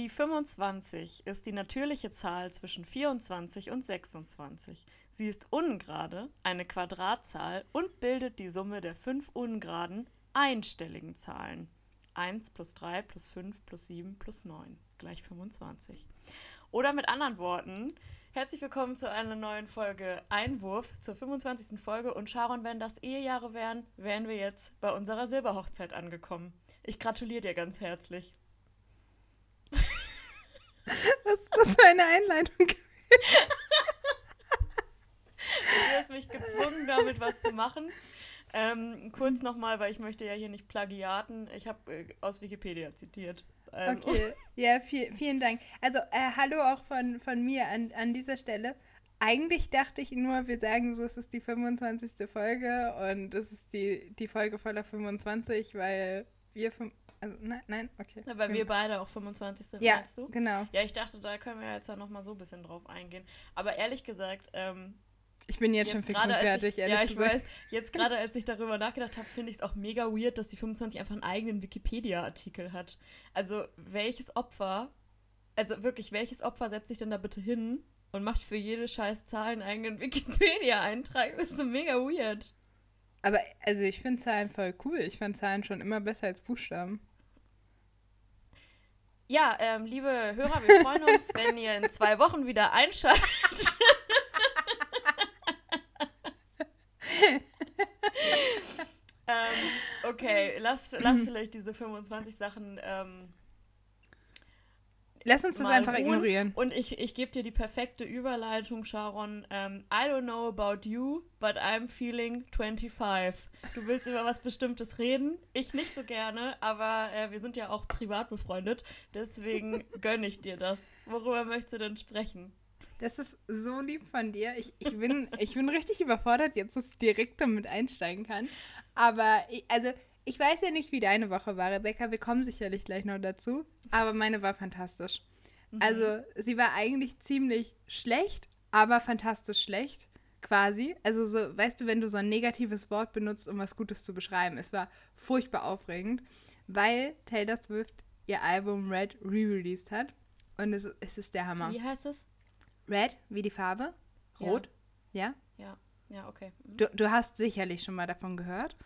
Die 25 ist die natürliche Zahl zwischen 24 und 26. Sie ist ungerade, eine Quadratzahl und bildet die Summe der fünf ungeraden, einstelligen Zahlen. 1 plus 3 plus 5 plus 7 plus 9 gleich 25. Oder mit anderen Worten, herzlich willkommen zu einer neuen Folge Einwurf, zur 25. Folge. Und Sharon, wenn das Ehejahre wären, wären wir jetzt bei unserer Silberhochzeit angekommen. Ich gratuliere dir ganz herzlich. Was ist das für eine Einleitung? du hast mich gezwungen, damit was zu machen. Ähm, kurz nochmal, weil ich möchte ja hier nicht plagiaten. Ich habe äh, aus Wikipedia zitiert. Ähm, okay, ja, viel, vielen Dank. Also, äh, hallo auch von, von mir an, an dieser Stelle. Eigentlich dachte ich nur, wir sagen so, es ist die 25. Folge und es ist die, die Folge voller 25, weil wir, also nein, nein, okay. Ja, weil wir beide auch 25 sind, ja, meinst du? genau. Ja, ich dachte, da können wir jetzt ja nochmal so ein bisschen drauf eingehen. Aber ehrlich gesagt, ähm, ich bin jetzt, jetzt schon fix und fertig, ich, ehrlich ja, ich gesagt. weiß. Jetzt gerade, als ich darüber nachgedacht habe, finde ich es auch mega weird, dass die 25 einfach einen eigenen Wikipedia-Artikel hat. Also, welches Opfer, also wirklich, welches Opfer setzt sich denn da bitte hin und macht für jede scheiß Zahl einen eigenen Wikipedia-Eintrag? Das ist so mega weird. Aber, also, ich finde Zahlen voll cool. Ich fand Zahlen schon immer besser als Buchstaben. Ja, ähm, liebe Hörer, wir freuen uns, wenn ihr in zwei Wochen wieder einschaltet. ähm, okay, lass, lass vielleicht diese 25 Sachen ähm, Lass uns das einfach ruhen. ignorieren. Und ich, ich gebe dir die perfekte Überleitung, Sharon. Um, ähm, I don't know about you, but I'm feeling 25. Du willst über was Bestimmtes reden? Ich nicht so gerne, aber äh, wir sind ja auch privat befreundet. Deswegen gönne ich dir das. Worüber möchtest du denn sprechen? Das ist so lieb von dir. Ich, ich, bin, ich bin richtig überfordert, jetzt dass ich direkt damit einsteigen kann. Aber, ich, also ich weiß ja nicht, wie deine Woche war, Rebecca. Wir kommen sicherlich gleich noch dazu. Aber meine war fantastisch. Mhm. Also, sie war eigentlich ziemlich schlecht, aber fantastisch schlecht, quasi. Also, so, weißt du, wenn du so ein negatives Wort benutzt, um was Gutes zu beschreiben. Es war furchtbar aufregend, weil Taylor Swift ihr Album Red re-released hat. Und es, es ist der Hammer. Wie heißt es? Red, wie die Farbe. Rot. Ja? Ja, ja, okay. Mhm. Du, du hast sicherlich schon mal davon gehört,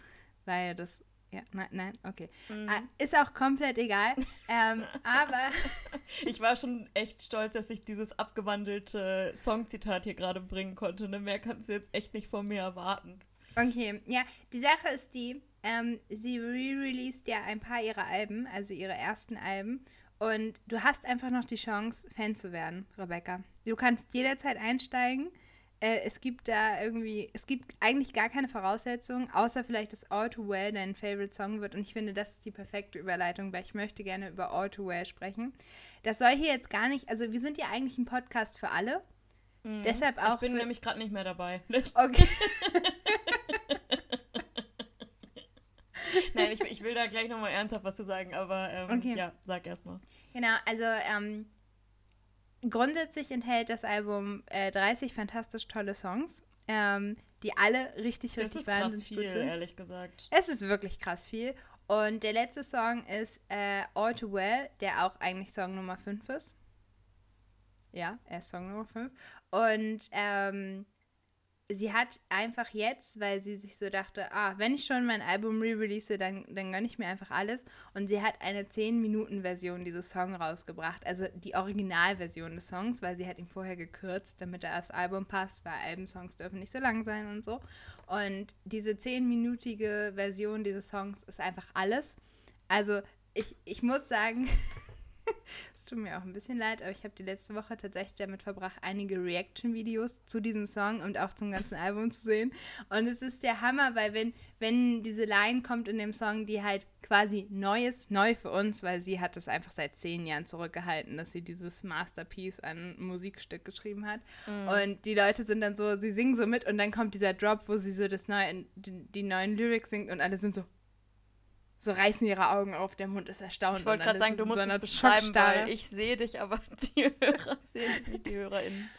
weil das ja, nein, nein, okay. Mhm. Ah, ist auch komplett egal. ähm, aber. Ich war schon echt stolz, dass ich dieses abgewandelte Songzitat hier gerade bringen konnte. Ne? Mehr kannst du jetzt echt nicht von mir erwarten. Okay, ja, die Sache ist die, ähm, sie re-released ja ein paar ihrer Alben, also ihre ersten Alben. Und du hast einfach noch die Chance, Fan zu werden, Rebecca. Du kannst jederzeit einsteigen äh, es gibt da irgendwie, es gibt eigentlich gar keine Voraussetzungen, außer vielleicht, dass All Too Well dein Favorite Song wird. Und ich finde, das ist die perfekte Überleitung, weil ich möchte gerne über All Too Well sprechen. Das soll hier jetzt gar nicht, also wir sind ja eigentlich ein Podcast für alle. Mhm. Deshalb auch. Ich bin nämlich gerade nicht mehr dabei. Okay. Nein, ich, ich, will da gleich nochmal ernsthaft was zu sagen, aber ähm, okay. ja, sag erstmal. Genau, also ähm, grundsätzlich enthält das Album äh, 30 fantastisch tolle Songs, ähm, die alle richtig, richtig das ist krass viel, ehrlich gesagt. Es ist wirklich krass viel. Und der letzte Song ist äh, All Too Well, der auch eigentlich Song Nummer 5 ist. Ja, er ist Song Nummer 5. Und ähm, sie hat einfach jetzt, weil sie sich so dachte, ah, wenn ich schon mein Album re-release, dann, dann gönne ich mir einfach alles. Und sie hat eine 10-Minuten-Version dieses Songs rausgebracht, also die Originalversion des Songs, weil sie hat ihn vorher gekürzt, damit er aufs Album passt, weil Albensongs dürfen nicht so lang sein und so. Und diese 10-minütige Version dieses Songs ist einfach alles. Also ich, ich muss sagen, es tut mir auch ein bisschen leid, aber ich habe die letzte Woche tatsächlich damit verbracht, einige Reaction-Videos zu diesem Song und auch zum ganzen Album zu sehen. Und es ist der Hammer, weil wenn, wenn diese Line kommt in dem Song, die halt quasi neu ist, neu für uns, weil sie hat es einfach seit zehn Jahren zurückgehalten, dass sie dieses Masterpiece an Musikstück geschrieben hat. Mhm. Und die Leute sind dann so, sie singen so mit und dann kommt dieser Drop, wo sie so das neue, die, die neuen Lyrics singt und alle sind so, so reißen ihre Augen auf, der Mund ist erstaunt. Ich wollte gerade sagen, du musst es beschreiben, weil ich sehe dich, aber die Hörer sehen nicht die HörerInnen.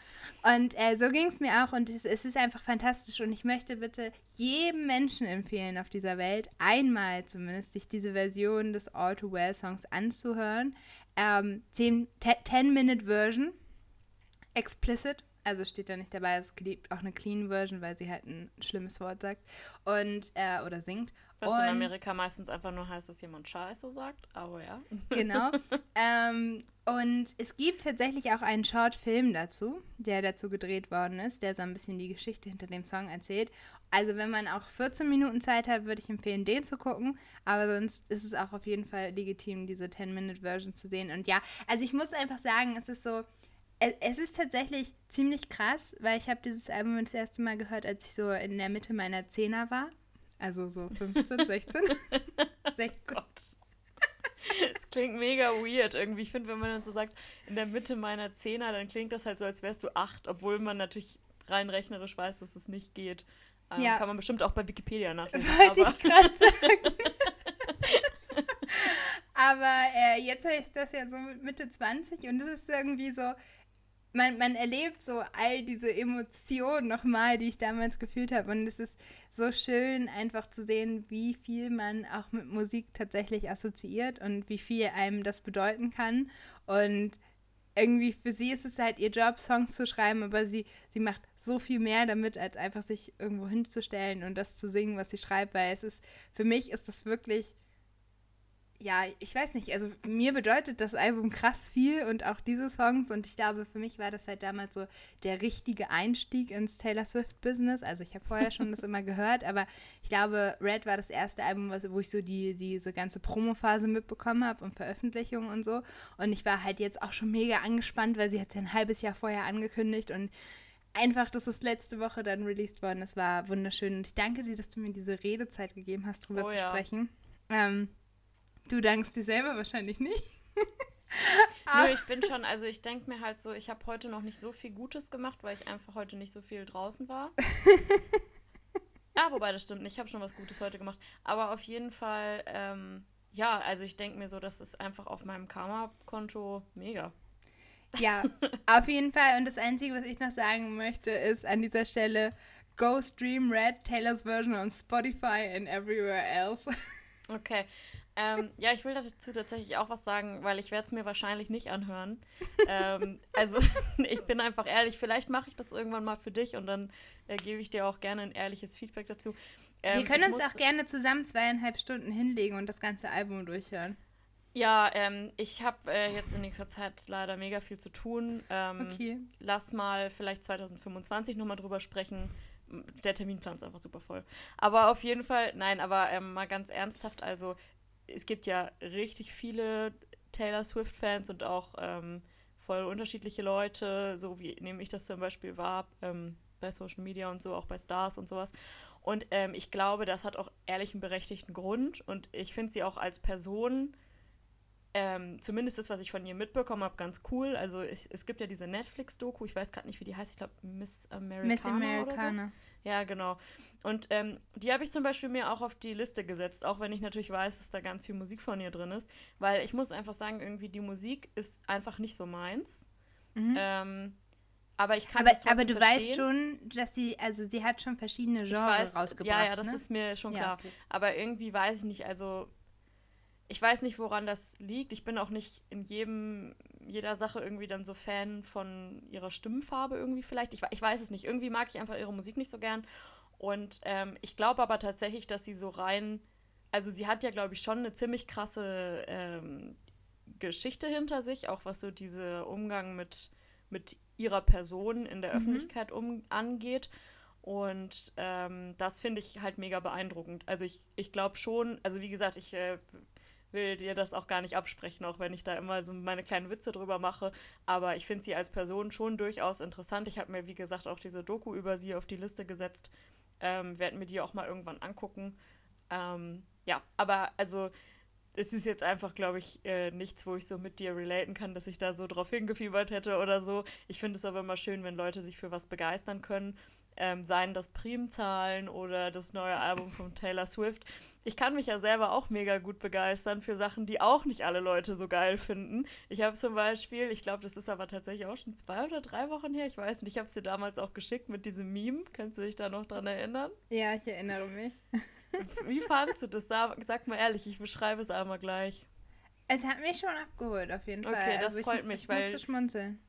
Und äh, so ging es mir auch und es, es, ist einfach fantastisch und ich möchte bitte jedem Menschen empfehlen auf dieser Welt, einmal zumindest sich diese Version des All Too Well Songs anzuhören. Ähm, 10-Minute-Version. Explicit. Also steht da nicht dabei, es gibt auch eine Clean Version, weil sie halt ein schlimmes Wort sagt. Und, äh, oder singt. Was und, in Amerika meistens einfach nur heißt, dass jemand Scheiße sagt, aber ja. Genau. ähm, und es gibt tatsächlich auch einen Short-Film dazu, der dazu gedreht worden ist, der so ein bisschen die Geschichte hinter dem Song erzählt. Also wenn man auch 14 Minuten Zeit hat, würde ich empfehlen, den zu gucken. Aber sonst ist es auch auf jeden Fall legitim, diese 10-Minute-Version zu sehen. Und ja, also ich muss einfach sagen, es ist so, es ist tatsächlich ziemlich krass, weil ich habe dieses Album das erste Mal gehört, als ich so in der Mitte meiner Zehner war. Also so 15, 16. 16. Gott. Das klingt mega weird irgendwie. Ich finde, wenn man dann so sagt, in der Mitte meiner Zehner, dann klingt das halt so, als wärst du acht, obwohl man natürlich rein rechnerisch weiß, dass es nicht geht. Ähm, ja. Kann man bestimmt auch bei Wikipedia nachlesen. Wollte ich gerade sagen. aber äh, jetzt ist das ja so Mitte 20 und es ist irgendwie so, man, man erlebt so all diese Emotionen nochmal, die ich damals gefühlt habe. Und es ist so schön, einfach zu sehen, wie viel man auch mit Musik tatsächlich assoziiert und wie viel einem das bedeuten kann. Und irgendwie für sie ist es halt ihr Job, Songs zu schreiben, aber sie, sie macht so viel mehr damit, als einfach sich irgendwo hinzustellen und das zu singen, was sie schreibt, weil es ist, für mich ist das wirklich ja, ich weiß nicht, also mir bedeutet das Album krass viel und auch diese Songs und ich glaube, für mich war das halt damals so der richtige Einstieg ins Taylor Swift-Business. Also ich habe vorher schon das immer gehört, aber ich glaube, Red war das erste Album, wo ich so die, diese ganze Promophase mitbekommen habe und Veröffentlichungen und so. Und ich war halt jetzt auch schon mega angespannt, weil sie hat es ja ein halbes Jahr vorher angekündigt und einfach, dass es letzte Woche dann released worden ist, war wunderschön. Und ich danke dir, dass du mir diese Redezeit gegeben hast, darüber oh, zu ja. sprechen. Ähm, Du dankst dir selber wahrscheinlich nicht. Nö, ich bin schon, also ich denke mir halt so, ich habe heute noch nicht so viel Gutes gemacht, weil ich einfach heute nicht so viel draußen war. ja, wobei das stimmt nicht, ich habe schon was Gutes heute gemacht. Aber auf jeden Fall, ähm, ja, also ich denke mir so, das ist einfach auf meinem Karma-Konto mega. Ja, auf jeden Fall. Und das Einzige, was ich noch sagen möchte, ist an dieser Stelle, go stream Red Taylor's Version on Spotify and everywhere else. Okay, ähm, ja, ich will dazu tatsächlich auch was sagen, weil ich werde es mir wahrscheinlich nicht anhören. ähm, also ich bin einfach ehrlich, vielleicht mache ich das irgendwann mal für dich und dann äh, gebe ich dir auch gerne ein ehrliches Feedback dazu. Ähm, Wir können uns muss, auch gerne zusammen zweieinhalb Stunden hinlegen und das ganze Album durchhören. Ja, ähm, ich habe äh, jetzt in nächster Zeit leider mega viel zu tun. Ähm, okay. Lass mal vielleicht 2025 nochmal drüber sprechen. Der Terminplan ist einfach super voll. Aber auf jeden Fall, nein, aber ähm, mal ganz ernsthaft, also es gibt ja richtig viele Taylor Swift-Fans und auch ähm, voll unterschiedliche Leute, so wie nehme ich das zum Beispiel wahr ähm, bei Social Media und so, auch bei Stars und sowas. Und ähm, ich glaube, das hat auch ehrlich einen berechtigten Grund und ich finde sie auch als Person, ähm, zumindest das, was ich von ihr mitbekommen habe, ganz cool. Also es, es gibt ja diese Netflix-Doku, ich weiß gerade nicht, wie die heißt, ich glaube Miss Americana. Miss Americana. Oder so. Ja, genau. Und ähm, die habe ich zum Beispiel mir auch auf die Liste gesetzt, auch wenn ich natürlich weiß, dass da ganz viel Musik von ihr drin ist. Weil ich muss einfach sagen, irgendwie die Musik ist einfach nicht so meins. Mhm. Ähm, aber ich kann aber, das aber du verstehen. weißt schon, dass sie, also sie hat schon verschiedene Genres weiß, rausgebracht. Ja, ja, das ne? ist mir schon klar. Ja, okay. Aber irgendwie weiß ich nicht, also ich weiß nicht, woran das liegt. Ich bin auch nicht in jedem, jeder Sache irgendwie dann so Fan von ihrer Stimmfarbe irgendwie vielleicht. Ich, ich weiß es nicht. Irgendwie mag ich einfach ihre Musik nicht so gern. Und ähm, ich glaube aber tatsächlich, dass sie so rein, also sie hat ja, glaube ich, schon eine ziemlich krasse ähm, Geschichte hinter sich, auch was so diese Umgang mit, mit ihrer Person in der mhm. Öffentlichkeit um, angeht. Und ähm, das finde ich halt mega beeindruckend. Also ich, ich glaube schon, also wie gesagt, ich äh, will dir das auch gar nicht absprechen, auch wenn ich da immer so meine kleinen Witze drüber mache. Aber ich finde sie als Person schon durchaus interessant. Ich habe mir, wie gesagt, auch diese Doku über sie auf die Liste gesetzt. Ähm, werden mir die auch mal irgendwann angucken. Ähm, ja, aber also es ist jetzt einfach, glaube ich, äh, nichts, wo ich so mit dir relaten kann, dass ich da so drauf hingefiebert hätte oder so. Ich finde es aber immer schön, wenn Leute sich für was begeistern können ähm, seien das Primzahlen oder das neue Album von Taylor Swift. Ich kann mich ja selber auch mega gut begeistern für Sachen, die auch nicht alle Leute so geil finden. Ich habe zum Beispiel, ich glaube, das ist aber tatsächlich auch schon zwei oder drei Wochen her, ich weiß nicht, ich habe es dir damals auch geschickt mit diesem Meme. Kannst du dich da noch dran erinnern? Ja, ich erinnere mich. Wie fandest du das? Sag mal ehrlich, ich beschreibe es einmal gleich. Es hat mich schon abgeholt, auf jeden Fall. Okay, das also freut ich, mich, ich weil- musste schmunzeln.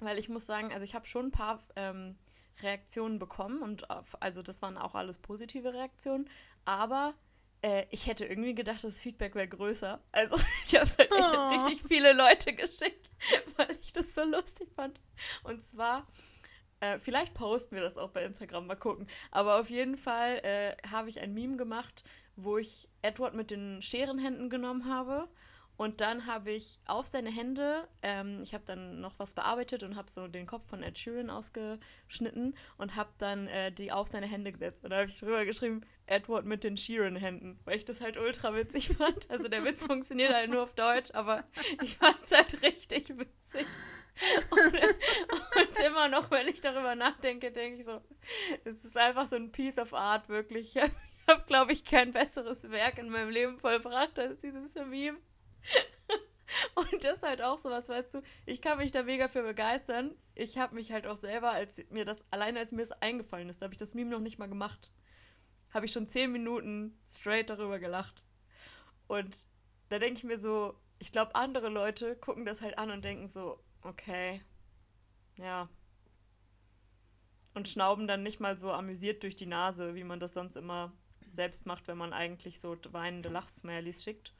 Weil ich muss sagen, also ich habe schon ein paar ähm, Reaktionen bekommen und auf, also das waren auch alles positive Reaktionen, aber äh, ich hätte irgendwie gedacht, das Feedback wäre größer. Also ich habe halt echt Oh. richtig viele Leute geschickt, weil ich das so lustig fand. Und zwar, äh, vielleicht posten wir das auch bei Instagram, mal gucken. Aber auf jeden Fall äh, habe ich ein Meme gemacht, wo ich Edward mit den Scherenhänden genommen habe. Und dann habe ich auf seine Hände, ähm, ich habe dann noch was bearbeitet und habe so den Kopf von Ed Sheeran ausgeschnitten und habe dann äh, die auf seine Hände gesetzt. Und da habe ich drüber geschrieben, Edward mit den Sheeran-Händen, weil ich das halt ultra witzig fand. Also der Witz funktioniert halt nur auf Deutsch, aber ich fand es halt richtig witzig. Und, und immer noch, wenn ich darüber nachdenke, denke ich so, es ist einfach so ein Piece of Art, wirklich. Ich habe, glaube ich, kein besseres Werk in meinem Leben vollbracht als dieses Meme. Und das ist halt auch sowas, weißt du, ich kann mich da mega für begeistern. Ich habe mich halt auch selber, als mir das, alleine als mir das eingefallen ist, habe ich das Meme noch nicht mal gemacht, habe ich schon zehn Minuten straight darüber gelacht. Und da denke ich mir so, ich glaube, andere Leute gucken das halt an und denken so, okay, ja. Und schnauben dann nicht mal so amüsiert durch die Nase, wie man das sonst immer selbst macht, wenn man eigentlich so weinende Lachsmilies schickt.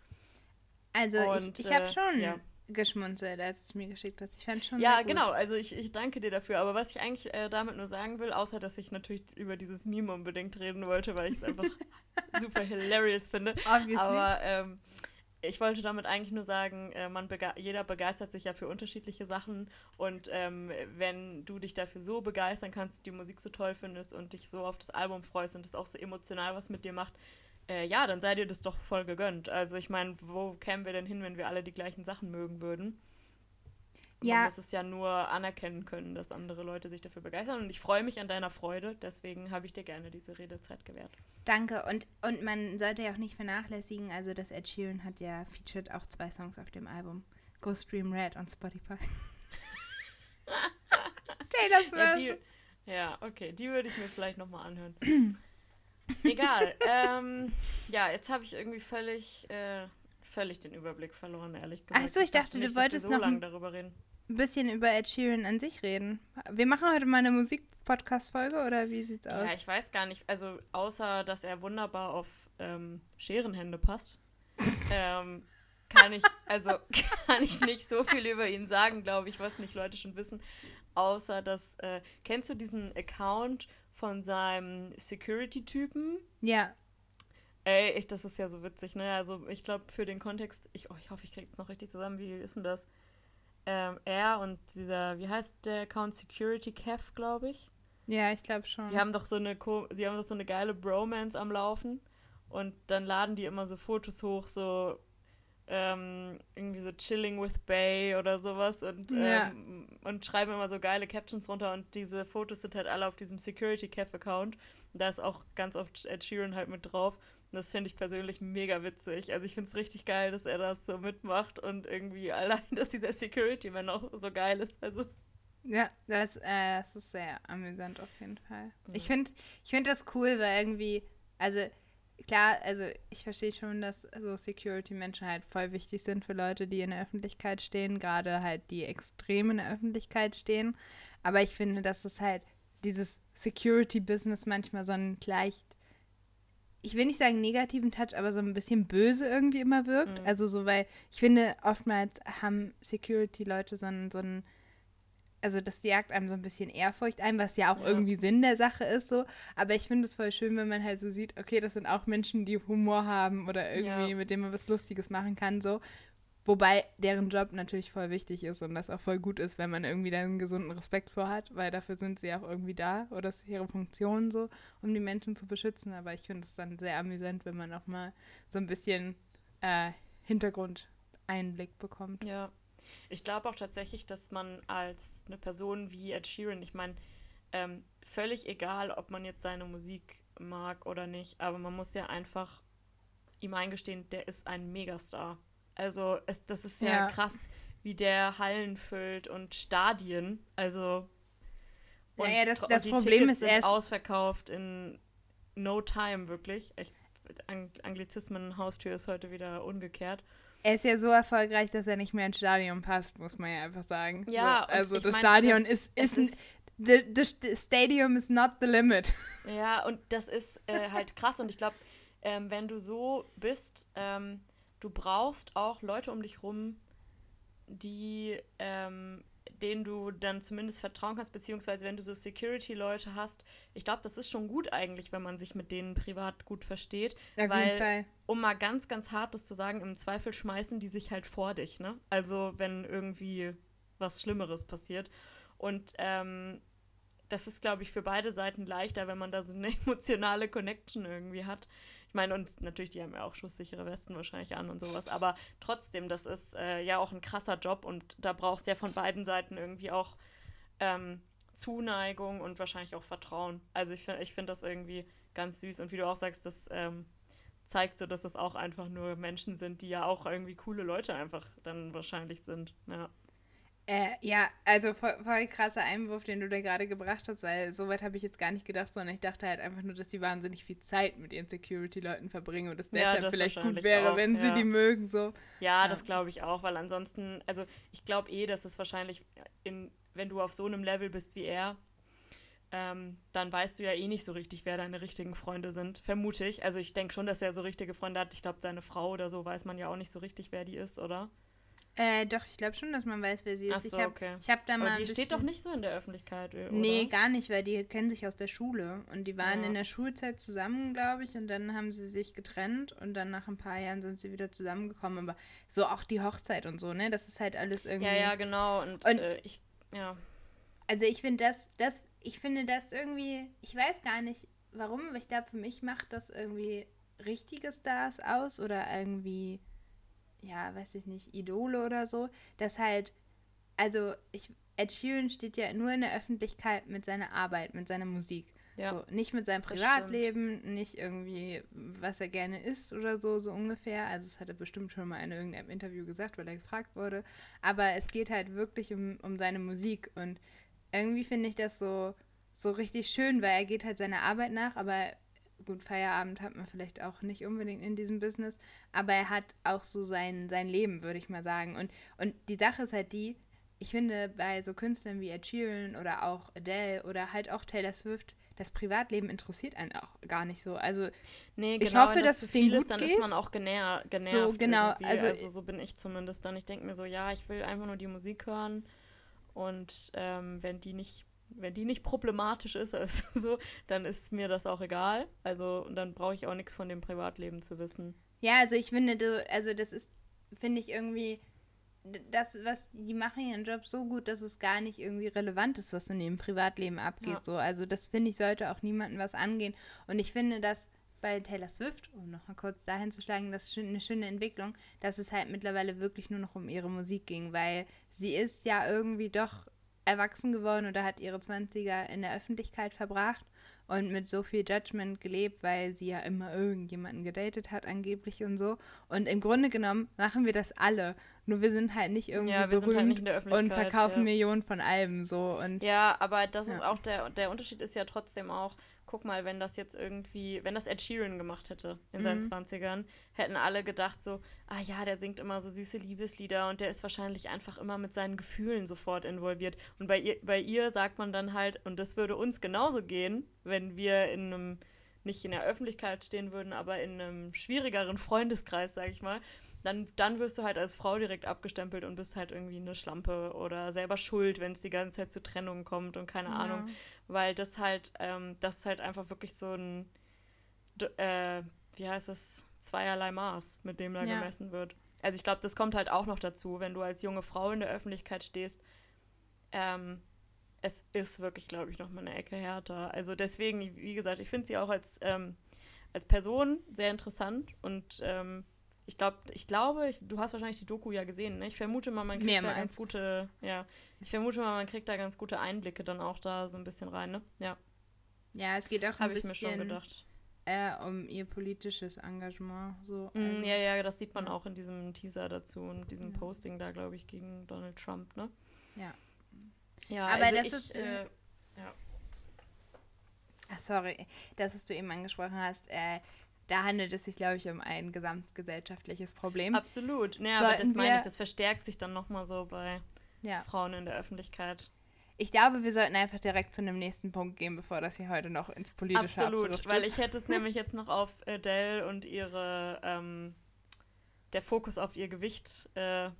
Also Und, ich, ich habe äh, schon ja. geschmunzelt, als du es mir geschickt hast. Ich fand schon Ja, sehr gut. genau. Also ich, ich danke dir dafür. Aber was ich eigentlich äh, damit nur sagen will, außer dass ich natürlich über dieses Meme unbedingt reden wollte, weil ich es einfach super hilarious finde. Obviously. Aber ähm, ich wollte damit eigentlich nur sagen, äh, man bege jeder begeistert sich ja für unterschiedliche Sachen. Und ähm, wenn du dich dafür so begeistern kannst, die Musik so toll findest und dich so auf das Album freust und es auch so emotional was mit dir macht, äh, ja, dann sei dir das doch voll gegönnt. Also ich meine, wo kämen wir denn hin, wenn wir alle die gleichen Sachen mögen würden? Man Ja. muss es ja nur anerkennen können, dass andere Leute sich dafür begeistern. Und ich freue mich an deiner Freude, deswegen habe ich dir gerne diese Redezeit gewährt. Danke. Und, und man sollte ja auch nicht vernachlässigen, also das Ed Sheeran hat ja featured auch zwei Songs auf dem Album. Go Stream Red on Spotify. Taylor Ja, Swift. die, ja, okay, die würde ich mir vielleicht nochmal anhören. Egal. ähm, ja, jetzt habe ich irgendwie völlig, äh, völlig den Überblick verloren, ehrlich gesagt. Ach so, ich dachte, du nicht, wolltest wir noch so lange ein- darüber reden. Ein bisschen über Ed Sheeran an sich reden. Wir machen heute mal eine Musik-Podcast-Folge oder wie sieht's aus? Ja, ich weiß gar nicht, also außer, dass er wunderbar auf ähm, Scherenhände passt, ähm, kann ich, also kann ich nicht so viel über ihn sagen, glaube ich, was nicht Leute schon wissen. Außer, dass, äh, kennst du diesen Account von seinem Security-Typen? ja. Ey, ich, das ist ja so witzig, ne? Also ich glaube für den Kontext, ich, oh, ich hoffe, ich kriege es noch richtig zusammen. Wie ist denn das? Ähm, er und dieser, wie heißt der Account Security Kev, glaube ich. Ja, ich glaube schon. Sie haben doch so eine, sie haben doch so eine geile Bromance am Laufen und dann laden die immer so Fotos hoch, so ähm, irgendwie so Chilling with Bay oder sowas und, Ja. ähm, und schreiben immer so geile Captions runter und diese Fotos sind halt alle auf diesem Security Kev Account. Da ist auch ganz oft Ed Sheeran halt mit drauf. Und das finde ich persönlich mega witzig. Also ich finde es richtig geil, dass er das so mitmacht und irgendwie allein, dass dieser Security-Man auch so geil ist. Also Ja, das, äh, das ist sehr amüsant auf jeden Fall. Mhm. Ich finde ich find das cool, weil irgendwie, also klar, also ich verstehe schon, dass so Security-Menschen halt voll wichtig sind für Leute, die in der Öffentlichkeit stehen, gerade halt die extrem in der Öffentlichkeit stehen. Aber ich finde, dass es halt dieses Security-Business manchmal so einen leicht, ich will nicht sagen negativen Touch, aber so ein bisschen böse irgendwie immer wirkt. Mhm. Also so, weil ich finde, oftmals haben Security-Leute so einen, so einen also das jagt einem so ein bisschen Ehrfurcht ein, was ja auch Ja. irgendwie Sinn der Sache ist so. Aber ich finde es voll schön, wenn man halt so sieht, okay, das sind auch Menschen, die Humor haben oder irgendwie, Ja. mit denen man was Lustiges machen kann, so. Wobei deren Job natürlich voll wichtig ist und das auch voll gut ist, wenn man irgendwie da einen gesunden Respekt vor hat, weil dafür sind sie auch irgendwie da oder das ist ihre Funktion so, um die Menschen zu beschützen. Aber ich finde es dann sehr amüsant, wenn man auch mal so ein bisschen äh, Hintergrundeinblick bekommt. Ja. Ich glaube auch tatsächlich, dass man als eine Person wie Ed Sheeran, ich meine, ähm, völlig egal, ob man jetzt seine Musik mag oder nicht, aber man muss ja einfach ihm eingestehen, der ist ein Megastar. Also es, das ist ja, Ja. krass, wie der Hallen füllt und Stadien. Also Ja, ja, das- das die Problem Tickets ist, sind er ist- ausverkauft in no time wirklich. Ich, Ang Anglizismen Haustür ist heute wieder umgekehrt. Er ist ja so erfolgreich, dass er nicht mehr ins Stadion passt, muss man ja einfach sagen. Ja, so, also das mein, Stadion das, ist, ist, ist the, the, Stadium is not the limit. Ja, und das ist äh, halt krass und ich glaube, ähm, wenn du so bist, ähm, du brauchst auch Leute um dich rum, die ähm, denen du dann zumindest vertrauen kannst, beziehungsweise wenn du so Security-Leute hast. Ich glaube, das ist schon gut eigentlich, wenn man sich mit denen privat gut versteht. Auf weil, um mal ganz, ganz hartes zu sagen, im Zweifel schmeißen die sich halt vor dich, ne? Also wenn irgendwie was Schlimmeres passiert. Und ähm, das ist, glaube ich, für beide Seiten leichter, wenn man da so eine emotionale Connection irgendwie hat. Ich meine, und natürlich, die haben ja auch schusssichere Westen wahrscheinlich an und sowas, aber trotzdem, das ist äh, ja auch ein krasser Job und da brauchst du ja von beiden Seiten irgendwie auch ähm, Zuneigung und wahrscheinlich auch Vertrauen. Also ich finde ich find das irgendwie ganz süß und wie du auch sagst, das ähm, zeigt so, dass das auch einfach nur Menschen sind, die ja auch irgendwie coole Leute einfach dann wahrscheinlich sind. Ja. Äh, ja, also voll, voll, krasser Einwurf, den du da gerade gebracht hast, weil so weit habe ich jetzt gar nicht gedacht, sondern ich dachte halt einfach nur, dass sie wahnsinnig viel Zeit mit ihren Security-Leuten verbringen und es ja, deshalb das vielleicht gut wäre, auch, wenn ja. sie die mögen. So. Ja, ja. das glaube ich auch, weil ansonsten, also ich glaube eh, dass es wahrscheinlich, in, wenn du auf so einem Level bist wie er, ähm, dann weißt du ja eh nicht so richtig, wer deine richtigen Freunde sind, vermute ich. Also ich denke schon, dass er so richtige Freunde hat. Ich glaube, seine Frau oder so weiß man ja auch nicht so richtig, wer die ist, oder? Äh, doch, ich glaube schon, dass man weiß, wer sie ist. Ach so, ich habe okay. hab da Aber mal. die steht doch nicht so in der Öffentlichkeit, oder? Nee, gar nicht, weil die kennen sich aus der Schule. Und die waren ja. in der Schulzeit zusammen, glaube ich, und dann haben sie sich getrennt und dann nach ein paar Jahren sind sie wieder zusammengekommen. Aber so auch die Hochzeit und so, ne? Das ist halt alles irgendwie. Ja, ja, genau. Und, und äh, ich, ja. Also ich finde das, das, ich finde das irgendwie, ich weiß gar nicht, warum, aber ich glaube, für mich macht das irgendwie richtige Stars aus oder irgendwie ja, weiß ich nicht, Idole oder so, dass halt, also ich, Ed Sheeran steht ja nur in der Öffentlichkeit mit seiner Arbeit, mit seiner Musik. Ja. So, nicht mit seinem Privatleben, nicht irgendwie, was er gerne isst oder so, so ungefähr. Also das hat er bestimmt schon mal in irgendeinem Interview gesagt, weil er gefragt wurde. Aber es geht halt wirklich um, um seine Musik und irgendwie finde ich das so, so richtig schön, weil er geht halt seiner Arbeit nach, aber gut, Feierabend hat man vielleicht auch nicht unbedingt in diesem Business, aber er hat auch so sein, sein Leben, würde ich mal sagen. Und, und die Sache ist halt die, ich finde, bei so Künstlern wie Ed Sheeran oder auch Adele oder halt auch Taylor Swift, das Privatleben interessiert einen auch gar nicht so. Also nee, genau, ich hoffe, wenn das dass es denen gut ist, dann geht. ist man auch genervt. So genau, also, also so bin ich zumindest dann. Ich denke mir so, ja, ich will einfach nur die Musik hören und ähm, wenn die nicht wenn die nicht problematisch ist, also so, dann ist mir das auch egal. Also, und dann brauche ich auch nichts von dem Privatleben zu wissen. Ja, also ich finde, du, also das ist, finde ich irgendwie, das, was, die machen ihren Job so gut, dass es gar nicht irgendwie relevant ist, was in ihrem Privatleben abgeht. Ja. So. Also das finde ich, sollte auch niemandem was angehen. Und ich finde, dass bei Taylor Swift, um nochmal kurz dahin zu schlagen, das ist eine schöne Entwicklung, dass es halt mittlerweile wirklich nur noch um ihre Musik ging, weil sie ist ja irgendwie doch erwachsen geworden oder hat ihre 20er in der Öffentlichkeit verbracht und mit so viel Judgment gelebt, weil sie ja immer irgendjemanden gedatet hat angeblich und so. Und im Grunde genommen machen wir das alle. Nur wir sind halt nicht irgendwie ja, berühmt halt nicht und verkaufen ja. Millionen von Alben so. Und, ja, aber das ja. ist auch der, der Unterschied ist ja trotzdem auch, guck mal, wenn das jetzt irgendwie, wenn das Ed Sheeran gemacht hätte in mhm. seinen 20ern, hätten alle gedacht so, ah ja, der singt immer so süße Liebeslieder und der ist wahrscheinlich einfach immer mit seinen Gefühlen sofort involviert. Und bei ihr, bei ihr sagt man dann halt, und das würde uns genauso gehen, wenn wir in einem, nicht in der Öffentlichkeit stehen würden, aber in einem schwierigeren Freundeskreis, sag ich mal, dann, dann wirst du halt als Frau direkt abgestempelt und bist halt irgendwie eine Schlampe oder selber schuld, wenn es die ganze Zeit zu Trennungen kommt und keine ja. Ahnung. Weil das halt, ähm, das ist halt einfach wirklich so ein, äh, wie heißt das, zweierlei Maß, mit dem da ja. gemessen wird. Also ich glaube, das kommt halt auch noch dazu, wenn du als junge Frau in der Öffentlichkeit stehst. Ähm, es ist wirklich, glaube ich, noch mal eine Ecke härter. Also deswegen, wie gesagt, ich finde sie auch als, ähm, als Person sehr interessant und ähm, ich glaube, ich glaube, ich, du hast wahrscheinlich die Doku ja gesehen. Ne? Ich vermute mal, man kriegt Mehrmals. da ganz gute, ja, ich vermute mal, man kriegt da ganz gute Einblicke dann auch da so ein bisschen rein, ne? Ja. Ja, es geht auch ein bisschen ich mir schon gedacht. Äh, um ihr politisches Engagement. So, mm, ja, ja, das sieht man auch in diesem Teaser dazu und diesem ja. Posting da, glaube ich, gegen Donald Trump, ne? Ja. Ja, aber also das ich, ist. Äh, ja. Ach, sorry, das, was du eben angesprochen hast, äh, da handelt es sich, glaube ich, um ein gesamtgesellschaftliches Problem. Absolut. Nee, aber das meine ich, das verstärkt sich dann nochmal so bei ja. Frauen in der Öffentlichkeit. Ich glaube, wir sollten einfach direkt zu einem nächsten Punkt gehen, bevor das hier heute noch ins Politische Absolut, abdriftet. weil ich hätte es nämlich jetzt noch auf Adele und ihre, ähm, der Fokus auf ihr Gewicht äh,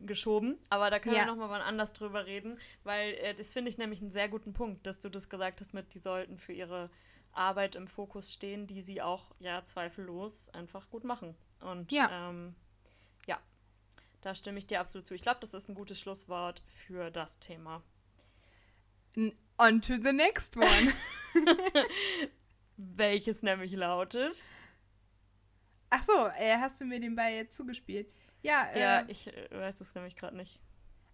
geschoben. Aber da können ja. wir nochmal wann anders drüber reden, weil äh, das finde ich nämlich einen sehr guten Punkt, dass du das gesagt hast mit, die sollten für ihre Arbeit im Fokus stehen, die sie auch, ja, zweifellos einfach gut machen. Und ja, ähm, ja da stimme ich dir absolut zu. Ich glaube, das ist ein gutes Schlusswort für das Thema. On to the next one. Welches nämlich lautet. Ach so, äh, hast du mir den Ball jetzt zugespielt? Ja, ja äh, ich äh, weiß es nämlich gerade nicht.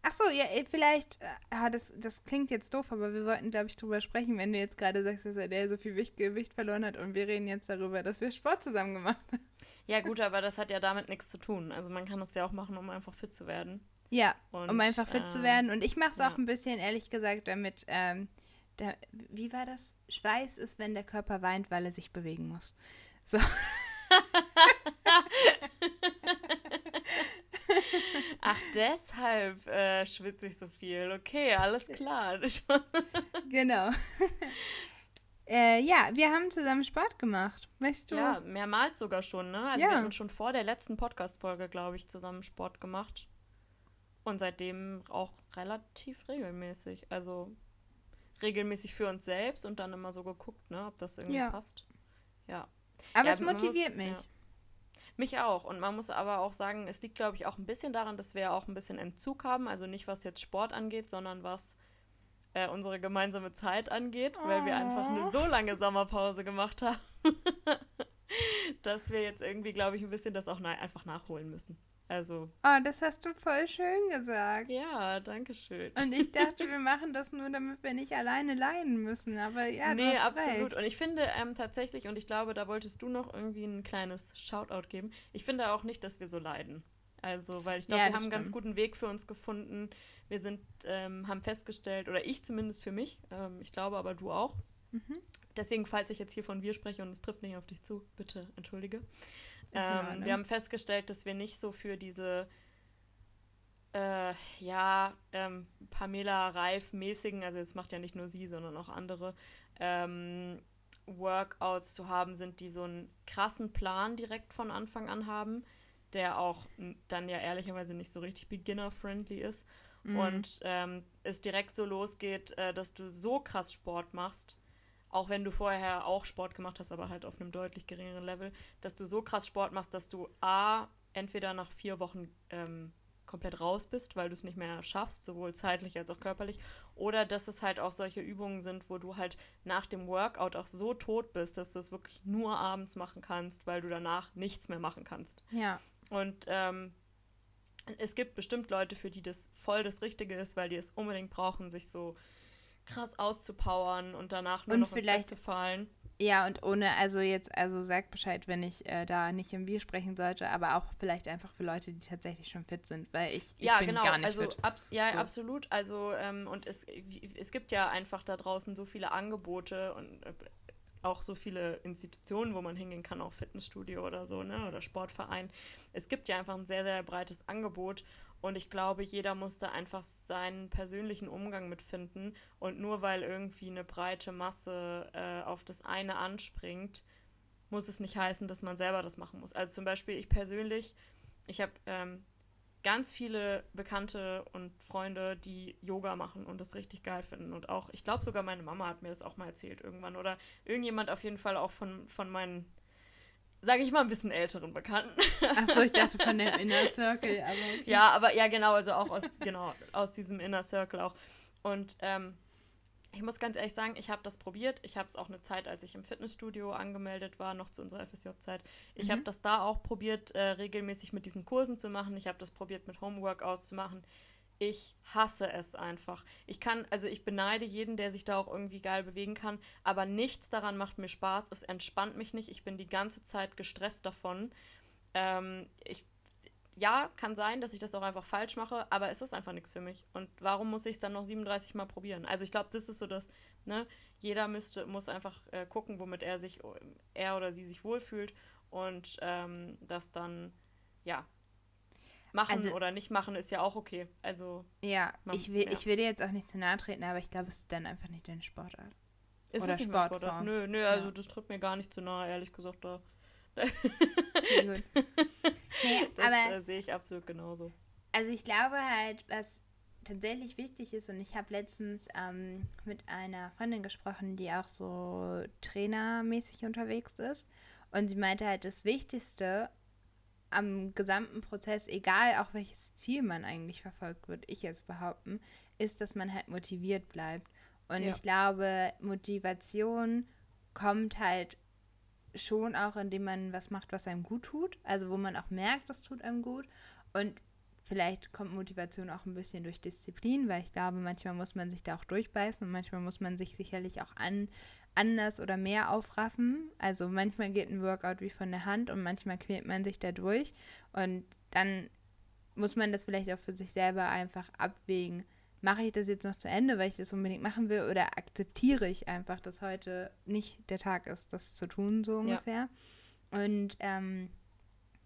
Ach so, ja, äh, vielleicht, äh, das, das klingt jetzt doof, aber wir wollten, glaube ich, drüber sprechen, wenn du jetzt gerade sagst, dass er so viel Gewicht verloren hat und wir reden jetzt darüber, dass wir Sport zusammen gemacht haben. Ja, gut, aber das hat ja damit nichts zu tun. Also man kann das ja auch machen, um einfach fit zu werden. Ja, und, um einfach fit äh, zu werden. Und ich mache es ja. auch ein bisschen, ehrlich gesagt, damit, ähm, der, wie war das? Schweiß ist, wenn der Körper weint, weil er sich bewegen muss. So. Ach, deshalb äh, schwitze ich so viel. Okay, alles klar. genau. äh, ja, wir haben zusammen Sport gemacht. Weißt du? Ja, mehrmals sogar schon, ne? Also ja. wir haben schon vor der letzten Podcast-Folge, glaube ich, zusammen Sport gemacht. Und seitdem auch relativ regelmäßig. Also regelmäßig für uns selbst und dann immer so geguckt, ne, ob das irgendwie ja. passt. Ja. Aber ja, es motiviert muss, mich. Mich auch. Und man muss aber auch sagen, es liegt, glaube ich, auch ein bisschen daran, dass wir auch ein bisschen Entzug haben. Also nicht, was jetzt Sport angeht, sondern was äh, unsere gemeinsame Zeit angeht, oh. weil wir einfach eine oh. so lange Sommerpause gemacht haben, dass wir jetzt irgendwie, glaube ich, ein bisschen das auch einfach nachholen müssen. Also. Oh, das hast du voll schön gesagt. Ja, danke schön. Und ich dachte, wir machen das nur, damit wir nicht alleine leiden müssen. Aber ja, nee, du hast absolut. Recht. Und ich finde ähm, tatsächlich, und ich glaube, da wolltest du noch irgendwie ein kleines Shoutout geben. Ich finde auch nicht, dass wir so leiden. Also, weil ich glaube, ja, wir haben einen ganz guten Weg für uns gefunden. Wir sind, ähm, haben festgestellt, oder ich zumindest für mich, ähm, ich glaube aber du auch. Mhm. Deswegen, falls ich jetzt hier von wir spreche und es trifft nicht auf dich zu, bitte entschuldige. Ähm, wir haben festgestellt, dass wir nicht so für diese äh, ja, ähm, Pamela Reif-mäßigen, also es macht ja nicht nur sie, sondern auch andere, ähm, Workouts zu haben sind, die so einen krassen Plan direkt von Anfang an haben, der auch dann ja ehrlicherweise nicht so richtig beginner-friendly ist. Mhm. Und ähm, es direkt so losgeht, äh, dass du so krass Sport machst, auch wenn du vorher auch Sport gemacht hast, aber halt auf einem deutlich geringeren Level, dass du so krass Sport machst, dass du A, entweder nach vier Wochen ähm, komplett raus bist, weil du es nicht mehr schaffst, sowohl zeitlich als auch körperlich, oder dass es halt auch solche Übungen sind, wo du halt nach dem Workout auch so tot bist, dass du es wirklich nur abends machen kannst, weil du danach nichts mehr machen kannst. Ja. Und ähm, es gibt bestimmt Leute, für die das voll das Richtige ist, weil die es unbedingt brauchen, sich so krass auszupowern und danach nur und noch vielleicht, zu fallen. Ja, und ohne, also jetzt, also sag Bescheid, wenn ich äh, da nicht im Wir sprechen sollte, aber auch vielleicht einfach für Leute, die tatsächlich schon fit sind, weil ich, ich ja, bin genau. gar nicht also, fit. Ab, ja, so. absolut. Also, ähm, und es, es gibt ja einfach da draußen so viele Angebote und äh, auch so viele Institutionen, wo man hingehen kann, auch Fitnessstudio oder so, ne, oder Sportverein. Es gibt ja einfach ein sehr, sehr breites Angebot und ich glaube, jeder muss da einfach seinen persönlichen Umgang mitfinden. Und nur weil irgendwie eine breite Masse äh, auf das eine anspringt, muss es nicht heißen, dass man selber das machen muss. Also zum Beispiel ich persönlich, ich habe ähm, ganz viele Bekannte und Freunde, die Yoga machen und das richtig geil finden. Und auch, ich glaube sogar meine Mama hat mir das auch mal erzählt irgendwann. Oder irgendjemand auf jeden Fall auch von, von meinen sage ich mal, ein bisschen älteren Bekannten. Achso, ich dachte von dem Inner Circle, aber okay. Ja, aber ja, genau, also auch aus, genau, aus diesem Inner Circle auch. Und ähm, ich muss ganz ehrlich sagen, ich habe das probiert. Ich habe es auch eine Zeit, als ich im Fitnessstudio angemeldet war, noch zu unserer FSJ-Zeit. Ich mhm. habe das da auch probiert, äh, regelmäßig mit diesen Kursen zu machen. Ich habe das probiert, mit Homeworkouts zu machen ich hasse es einfach. Ich kann, also ich beneide jeden, der sich da auch irgendwie geil bewegen kann, aber nichts daran macht mir Spaß. Es entspannt mich nicht. Ich bin die ganze Zeit gestresst davon. Ähm, ich, ja, kann sein, dass ich das auch einfach falsch mache, aber es ist einfach nichts für mich. Und warum muss ich es dann noch 37 Mal probieren? Also ich glaube, das ist so das, ne, jeder müsste, muss einfach äh, gucken, womit er sich, er oder sie sich wohlfühlt und ähm, das dann, ja, machen also, oder nicht machen ist ja auch okay. Also ja, man, ich will, ja. ich will dir jetzt auch nicht zu nahe treten, aber ich glaube, es ist dann einfach nicht deine Sportart. Ist oder Sportform. Sportart? Nö, nö, also ja. das tritt mir gar nicht zu nahe, ehrlich gesagt. Da. Nee, das aber, äh, sehe ich absolut genauso. Also ich glaube halt, was tatsächlich wichtig ist, und ich habe letztens ähm, mit einer Freundin gesprochen, die auch so trainermäßig unterwegs ist. Und sie meinte halt, das Wichtigste am gesamten Prozess, egal auch welches Ziel man eigentlich verfolgt, würde ich jetzt behaupten, ist, dass man halt motiviert bleibt. Und ja. ich glaube, Motivation kommt halt schon auch, indem man was macht, was einem gut tut. Also wo man auch merkt, das tut einem gut. Und vielleicht kommt Motivation auch ein bisschen durch Disziplin, weil ich glaube, manchmal muss man sich da auch durchbeißen und manchmal muss man sich sicherlich auch an, anders oder mehr aufraffen. Also manchmal geht ein Workout wie von der Hand und manchmal quält man sich da durch. Und dann muss man das vielleicht auch für sich selber einfach abwägen mache ich das jetzt noch zu Ende, weil ich das unbedingt machen will, oder akzeptiere ich einfach, dass heute nicht der Tag ist, das zu tun, so ungefähr. Ja. Und ähm,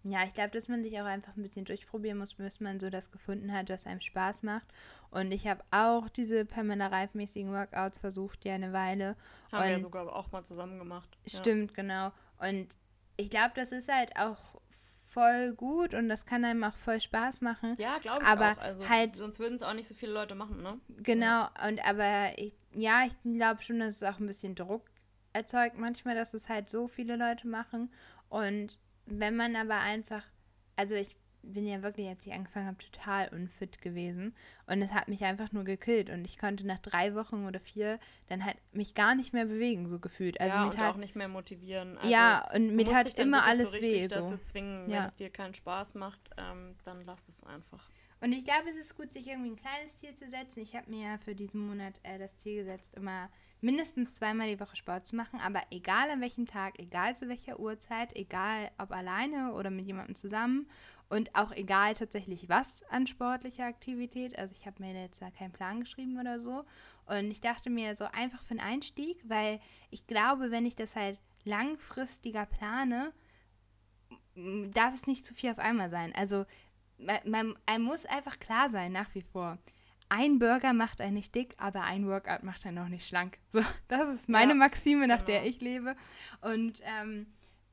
ja, ich glaube, dass man sich auch einfach ein bisschen durchprobieren muss, bis man so das gefunden hat, was einem Spaß macht. Und ich habe auch diese Pamela Reif-mäßigen Workouts versucht, ja, eine Weile. Haben wir ja sogar auch mal zusammen gemacht. Stimmt, ja. genau. Und ich glaube, das ist halt auch voll gut und das kann einem auch voll Spaß machen. Ja, glaube ich aber auch. Also, halt, sonst würden es auch nicht so viele Leute machen, ne? Genau, ja. und aber ich, ja, ich glaube schon, dass es auch ein bisschen Druck erzeugt manchmal, dass es halt so viele Leute machen. Und wenn man aber einfach, also ich bin ja wirklich, als ich angefangen habe, total unfit gewesen. Und es hat mich einfach nur gekillt. Und ich konnte nach drei Wochen oder vier dann halt mich gar nicht mehr bewegen, so gefühlt. Also ja, und hat, auch nicht mehr motivieren. Also, ja, und mir hat immer alles so weh. So. dazu zwingen, ja. wenn es dir keinen Spaß macht, ähm, dann lass es einfach. Und ich glaube, es ist gut, sich irgendwie ein kleines Ziel zu setzen. Ich habe mir ja für diesen Monat äh, das Ziel gesetzt, immer mindestens zweimal die Woche Sport zu machen, aber egal an welchem Tag, egal zu welcher Uhrzeit, egal ob alleine oder mit jemandem zusammen und auch egal tatsächlich was an sportlicher Aktivität. Also ich habe mir jetzt da keinen Plan geschrieben oder so. Und ich dachte mir so einfach für einen Einstieg, weil ich glaube, wenn ich das halt langfristiger plane, darf es nicht zu viel auf einmal sein. Also man, man, einem muss einfach klar sein, nach wie vor. Ein Burger macht einen nicht dick, aber ein Workout macht einen auch nicht schlank. So, das ist meine ja, Maxime, nach genau. der ich lebe. Und ähm,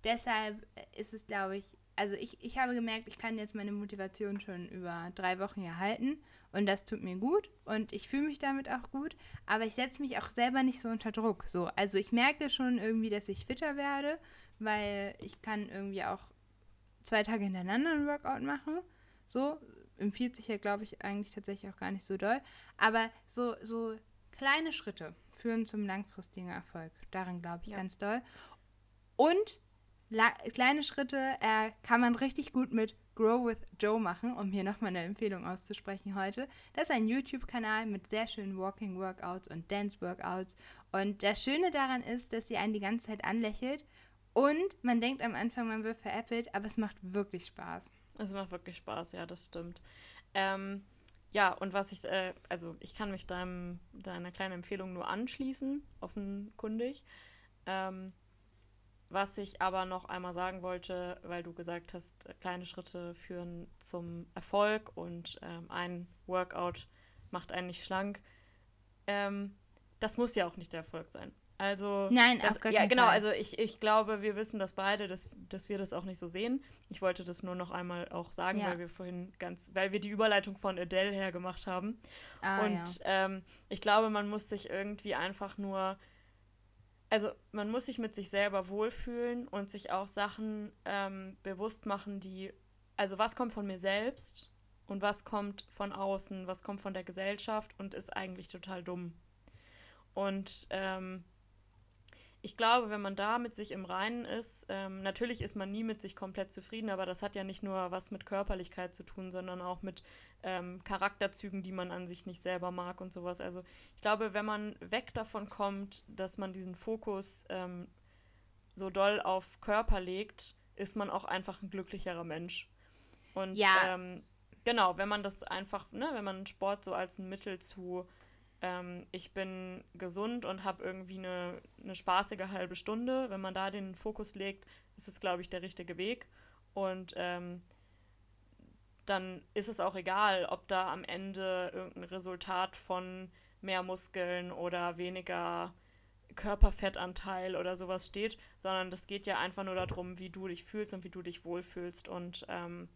deshalb ist es, glaube ich, also ich, ich habe gemerkt, ich kann jetzt meine Motivation schon über drei Wochen erhalten und das tut mir gut und ich fühle mich damit auch gut, aber ich setze mich auch selber nicht so unter Druck. So, also ich merke schon irgendwie, dass ich fitter werde, weil ich kann irgendwie auch zwei Tage hintereinander ein Workout machen. So, empfiehlt sich ja, glaube ich, eigentlich tatsächlich auch gar nicht so doll. Aber so, so kleine Schritte führen zum langfristigen Erfolg. Daran glaube ich ja. ganz doll. Und kleine Schritte äh, kann man richtig gut mit Grow with Joe machen, um hier nochmal eine Empfehlung auszusprechen heute. Das ist ein YouTube-Kanal mit sehr schönen Walking Workouts und Dance Workouts. Und das Schöne daran ist, dass sie einen die ganze Zeit anlächelt und man denkt am Anfang, man wird veräppelt, aber es macht wirklich Spaß. Es macht wirklich Spaß, ja, das stimmt. Ähm, ja, und was ich, äh, also ich kann mich deinem, deiner kleinen Empfehlung nur anschließen, offenkundig. Ähm, was ich aber noch einmal sagen wollte, weil du gesagt hast, kleine Schritte führen zum Erfolg und ähm, ein Workout macht einen nicht schlank. Ähm, das muss ja auch nicht der Erfolg sein. Also nein, das, ja genau. Fall. Also ich, ich glaube, wir wissen das beide, dass, dass wir das auch nicht so sehen. Ich wollte das nur noch einmal auch sagen, ja. weil wir vorhin ganz, weil wir die Überleitung von Adele her gemacht haben. Ah, und ja. ähm, ich glaube, man muss sich irgendwie einfach nur also man muss sich mit sich selber wohlfühlen und sich auch Sachen ähm, bewusst machen, die, also was kommt von mir selbst und was kommt von außen, was kommt von der Gesellschaft und ist eigentlich total dumm. Und ähm, ich glaube, wenn man da mit sich im Reinen ist, ähm, natürlich ist man nie mit sich komplett zufrieden, aber das hat ja nicht nur was mit Körperlichkeit zu tun, sondern auch mit ähm, Charakterzügen, die man an sich nicht selber mag und sowas. Also ich glaube, wenn man weg davon kommt, dass man diesen Fokus ähm, so doll auf Körper legt, ist man auch einfach ein glücklicherer Mensch. Und Ja. ähm, genau, wenn man das einfach, ne, wenn man Sport so als ein Mittel zu, ähm, ich bin gesund und habe irgendwie eine, eine spaßige halbe Stunde, wenn man da den Fokus legt, ist es, glaube ich, der richtige Weg. Und ähm, dann ist es auch egal, ob da am Ende irgendein Resultat von mehr Muskeln oder weniger Körperfettanteil oder sowas steht, sondern das geht ja einfach nur darum, wie du dich fühlst und wie du dich wohlfühlst. Und ähm,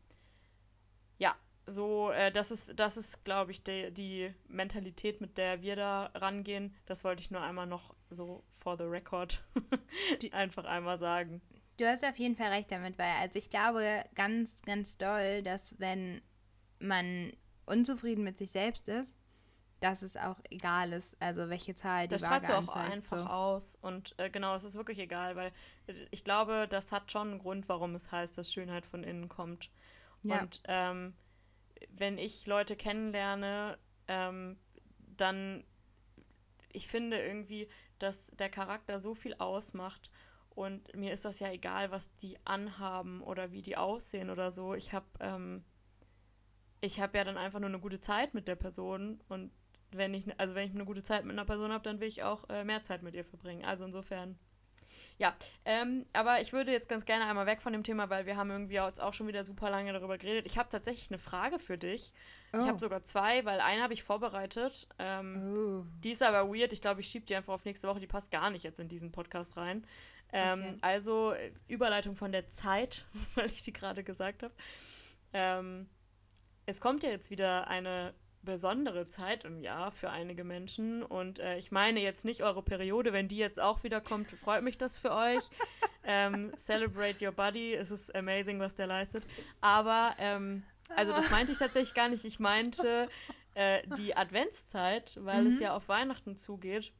ja, so, äh, das ist, das ist, glaube ich, die, die Mentalität, mit der wir da rangehen. Das wollte ich nur einmal noch so for the record einfach einmal sagen. Du hast auf jeden Fall recht damit, weil also ich glaube ganz, ganz doll, dass wenn man unzufrieden mit sich selbst ist, dass es auch egal ist, also welche Zahl die Das strahlst du auch anzeigt. einfach so. aus. Und äh, genau, es ist wirklich egal, weil ich glaube, das hat schon einen Grund, warum es heißt, dass Schönheit von innen kommt. Ja. Und ähm, wenn ich Leute kennenlerne, ähm, dann, ich finde irgendwie, dass der Charakter so viel ausmacht. Und mir ist das ja egal, was die anhaben oder wie die aussehen oder so. Ich habe ähm, ich ja dann einfach nur eine gute Zeit mit der Person und wenn ich, also wenn ich eine gute Zeit mit einer Person habe, dann will ich auch äh, mehr Zeit mit ihr verbringen. Also insofern, ja. Ähm, aber ich würde jetzt ganz gerne einmal weg von dem Thema, weil wir haben irgendwie jetzt auch schon wieder super lange darüber geredet. Ich habe tatsächlich eine Frage für dich. Ich Oh. habe sogar zwei, weil eine habe ich vorbereitet. Ähm, Oh. die ist aber weird. Ich glaube, ich schiebe die einfach auf nächste Woche. Die passt gar nicht jetzt in diesen Podcast rein. Ähm, Okay. Also äh, Überleitung von der Zeit, weil ich die gerade gesagt habe. Ähm, es kommt ja jetzt wieder eine besondere Zeit im Jahr für einige Menschen. Und äh, ich meine jetzt nicht eure Periode, wenn die jetzt auch wieder kommt, freut mich das für euch. ähm, celebrate your body, es ist amazing, was der leistet. Aber, ähm, also das meinte ich tatsächlich gar nicht. Ich meinte äh, die Adventszeit, weil es Mhm. ja auf Weihnachten zugeht.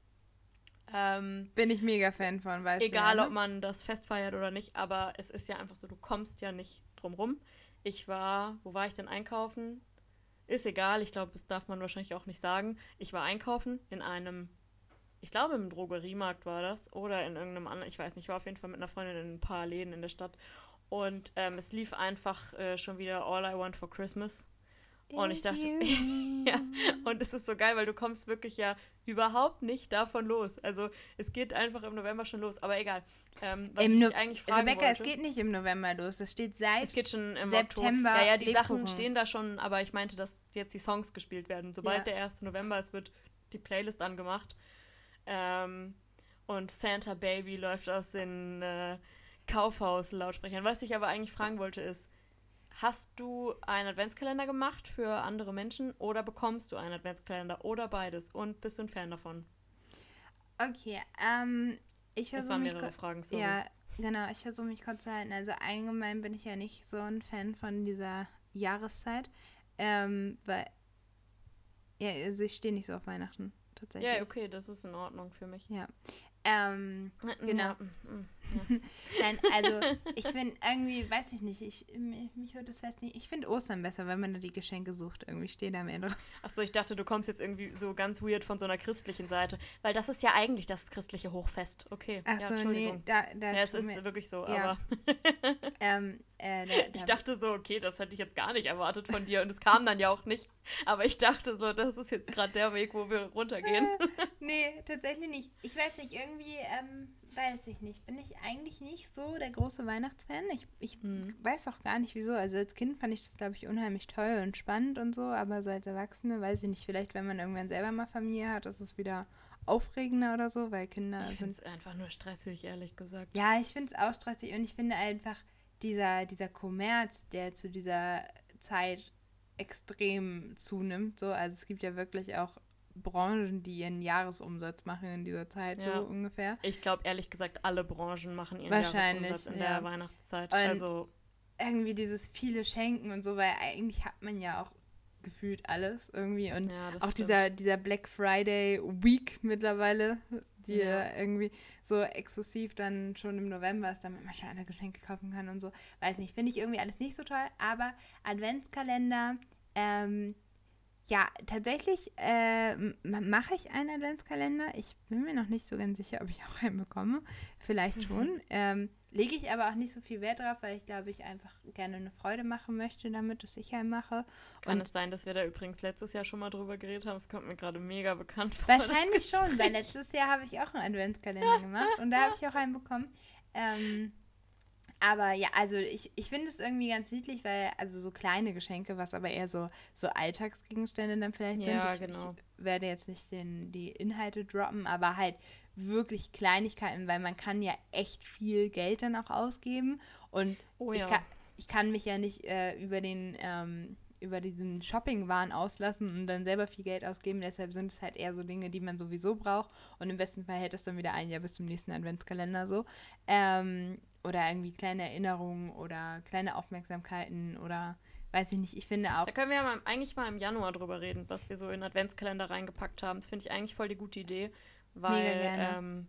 Ähm, Bin ich mega Fan von, weißt Egal, ja, ob ne? man das Fest feiert oder nicht, aber es ist ja einfach so, du kommst ja nicht drum rum. Ich war, wo war ich denn einkaufen? Ist egal, ich glaube, das darf man wahrscheinlich auch nicht sagen. Ich war einkaufen in einem, ich glaube im Drogeriemarkt war das oder in irgendeinem anderen, ich weiß nicht, ich war auf jeden Fall mit einer Freundin in ein paar Läden in der Stadt und ähm, es lief einfach äh, schon wieder All I Want for Christmas. Und ich dachte, ja, und es ist so geil, weil du kommst wirklich ja überhaupt nicht davon los. Also es geht einfach im November schon los, aber egal. Ähm, was Im ich No- eigentlich fragen Rebecca, wollte, es geht nicht im November los. Es steht seit. es geht schon im September Oktober. Ja, ja, die Sachen Lebkuchen. stehen da schon, aber ich meinte, dass jetzt die Songs gespielt werden. Sobald Ja. der 1. November ist, wird die Playlist angemacht. Ähm, und Santa Baby läuft aus den äh, Kaufhaus-Lautsprechern. Was ich aber eigentlich fragen wollte ist, hast du einen Adventskalender gemacht für andere Menschen oder bekommst du einen Adventskalender oder beides? Und bist du ein Fan davon? Okay, ähm, ich Das versuche waren mich. mehrere kur- Fragen, sorry. Ja, genau, ich versuche mich kurz zu halten. Also allgemein bin ich ja nicht so ein Fan von dieser Jahreszeit. Ähm, weil. Ja, also ich stehe nicht so auf Weihnachten, tatsächlich. Ja, okay, das ist in Ordnung für mich. Ja. Ähm, Genau. Ja, ja. nein, also ich finde irgendwie, weiß ich nicht, ich, mich, hört das Fest nicht. Ich finde Ostern besser, wenn man da die Geschenke sucht. Irgendwie steht da mehr drauf. Achso, ich dachte, du kommst jetzt irgendwie so ganz weird von so einer christlichen Seite. Weil das ist ja eigentlich das christliche Hochfest. Okay. ja, Achso, nee, Entschuldigung. da, da ja, es ist mir- wirklich so, ja. aber ähm, äh, da, ich da- dachte so, okay, das hätte ich jetzt gar nicht erwartet von dir und es kam dann ja auch nicht. Aber ich dachte so, das ist jetzt gerade der Weg, wo wir runtergehen. Nee, tatsächlich nicht. Ich weiß nicht, irgendwie, ähm, weiß ich nicht. Bin ich eigentlich nicht so der große Weihnachtsfan. Ich, ich Mhm. weiß auch gar nicht wieso. Also als Kind fand ich das, glaube ich, unheimlich toll und spannend und so, aber so als Erwachsene weiß ich nicht, vielleicht wenn man irgendwann selber mal Familie hat, ist es wieder aufregender oder so, weil Kinder Ich finde es einfach nur stressig, ehrlich gesagt. Ja, ich finde es auch stressig und ich finde einfach dieser, dieser Kommerz, der zu dieser Zeit extrem zunimmt. So, also es gibt ja wirklich auch Branchen, die ihren Jahresumsatz machen in dieser Zeit, Ja. so ungefähr. Ich glaube, ehrlich gesagt, alle Branchen machen ihren Jahresumsatz in ja. der Weihnachtszeit. Und- also, Irgendwie dieses viele Schenken und so, weil eigentlich hat man ja auch gefühlt alles irgendwie. Und ja, auch stimmt. dieser, dieser Black Friday Week mittlerweile, die Ja. irgendwie so exklusiv dann schon im November ist, damit man schon alle Geschenke kaufen kann und so. Weiß nicht, finde ich irgendwie alles nicht so toll. Aber Adventskalender, ähm, ja, tatsächlich äh, mache ich einen Adventskalender. Ich bin mir noch nicht so ganz sicher, ob ich auch einen bekomme. Vielleicht schon. ähm, Lege ich aber auch nicht so viel Wert drauf, weil ich glaube, ich einfach gerne eine Freude machen möchte damit, dass ich einen mache. Kann Und es sein, dass wir da übrigens letztes Jahr schon mal drüber geredet haben? Es kommt mir gerade mega bekannt vor. Wahrscheinlich schon, weil letztes Jahr habe ich auch einen Adventskalender gemacht und da habe ich auch einen bekommen. Ähm, aber ja, also ich, ich finde es irgendwie ganz niedlich, weil, also so kleine Geschenke, was aber eher so, so Alltagsgegenstände dann vielleicht ja, sind. Ich, genau. ich werde jetzt nicht den, die Inhalte droppen, aber halt wirklich Kleinigkeiten, weil man kann ja echt viel Geld dann auch ausgeben. Und oh, ja. ich, kann, ich kann mich ja nicht äh, über den ähm, über diesen Shopping-Wahn auslassen und dann selber viel Geld ausgeben. Deshalb sind es halt eher so Dinge, die man sowieso braucht. Und im besten Fall hält es dann wieder ein Jahr bis zum nächsten Adventskalender so. Ähm, oder irgendwie kleine Erinnerungen oder kleine Aufmerksamkeiten oder weiß ich nicht. Ich finde auch. Da können wir ja mal, eigentlich mal im Januar drüber reden, was wir so in Adventskalender reingepackt haben. Das finde ich eigentlich voll die gute Idee, weil ähm,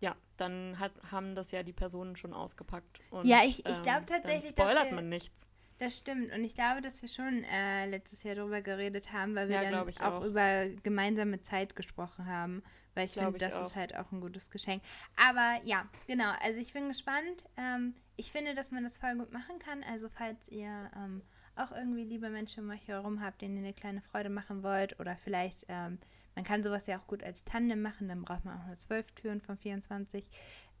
ja, dann hat, haben das ja die Personen schon ausgepackt. Und, ja, ich, ich glaube ähm, tatsächlich. Dann spoilert wir, man nichts. Das stimmt. Und ich glaube, dass wir schon äh, letztes Jahr darüber geredet haben, weil wir ja, dann auch, auch, über gemeinsame Zeit gesprochen haben. Weil ich finde, das auch. ist halt auch ein gutes Geschenk. Aber ja, genau. Also ich bin gespannt. Ähm, ich finde, dass man das voll gut machen kann. Also falls ihr ähm, auch irgendwie liebe Menschen um euch herum habt, denen ihr eine kleine Freude machen wollt oder vielleicht, ähm, man kann sowas ja auch gut als Tandem machen, dann braucht man auch nur zwölf Türen von 24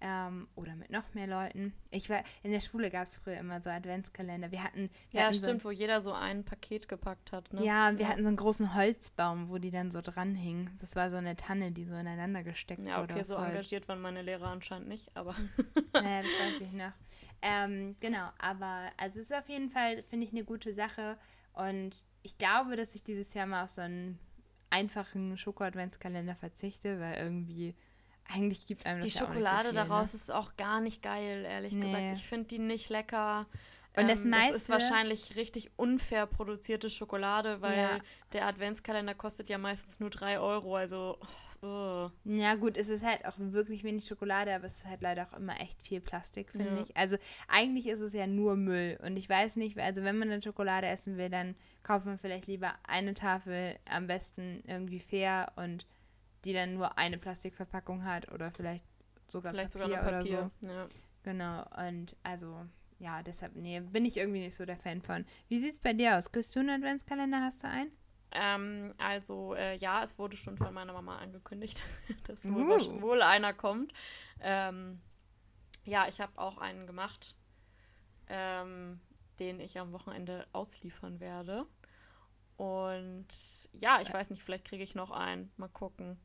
ähm, oder mit noch mehr Leuten. Ich war in der Schule gab es früher immer so Adventskalender. Wir hatten wir ja hatten stimmt, so wo jeder so ein Paket gepackt hat. Ne? Ja, wir ja. hatten so einen großen Holzbaum, wo die dann so dranhingen. Das war so eine Tanne, die so ineinander gesteckt wurde. Ja, okay, so Holz. engagiert waren meine Lehrer anscheinend nicht, aber. naja, das weiß ich noch. Ähm, genau, aber also es ist auf jeden Fall finde ich eine gute Sache und ich glaube, dass ich dieses Jahr mal auf so einen einfachen Schoko-Adventskalender verzichte, weil irgendwie eigentlich gibt einem das Die ja Schokolade so viel, daraus ne? ist auch gar nicht geil, ehrlich nee. gesagt. Ich finde die nicht lecker. Und das, ähm, meiste, das ist wahrscheinlich richtig unfair produzierte Schokolade, weil ja. der Adventskalender kostet ja meistens nur 3 Euro. Also. Oh. Ja, gut, es ist halt auch wirklich wenig Schokolade, aber es ist halt leider auch immer echt viel Plastik, finde ja. ich. Also eigentlich ist es ja nur Müll. Und ich weiß nicht, also wenn man eine Schokolade essen will, dann kauft man vielleicht lieber eine Tafel, am besten irgendwie fair und die dann nur eine Plastikverpackung hat oder vielleicht sogar vielleicht Papier, sogar Papier oder so. Ja. Genau, und also, ja, deshalb, nee, bin ich irgendwie nicht so der Fan von. Wie sieht es bei dir aus? Kriegst du einen Adventskalender? Hast du einen? Ähm, also, äh, ja, es wurde schon von meiner Mama angekündigt, dass uh. wohl, wohl, einer kommt. Ähm, ja, ich habe auch einen gemacht, ähm, den ich am Wochenende ausliefern werde. Und ja, ich weiß nicht, vielleicht kriege ich noch einen. Mal gucken.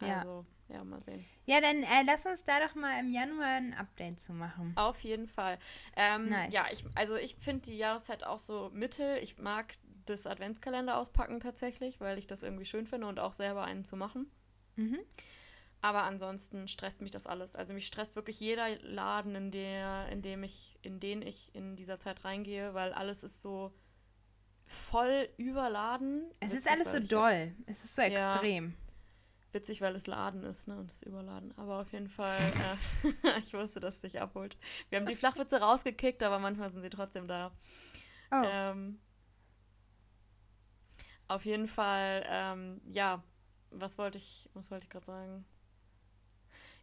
Ja. Also, ja, mal sehen. Ja, dann äh, lass uns da doch mal im Januar ein Update zu machen. Auf jeden Fall. Ähm, nice. Ja, ich, also ich finde die Jahreszeit auch so mittel. Ich mag das Adventskalender auspacken tatsächlich, weil ich das irgendwie schön finde und auch selber einen zu machen. Mhm. Aber ansonsten stresst mich das alles. Also mich stresst wirklich jeder Laden, in der, in dem ich, in den ich in dieser Zeit reingehe, weil alles ist so voll überladen. Es ist alles so doll. Es ist so extrem. Ja witzig, weil es Laden ist, ne? Und es ist überladen. Aber auf jeden Fall, äh, ich wusste, dass es dich abholt. Wir haben die Flachwitze rausgekickt, aber manchmal sind sie trotzdem da. Oh. Ähm, auf jeden Fall, ähm, ja, was wollte ich, was wollte ich gerade sagen?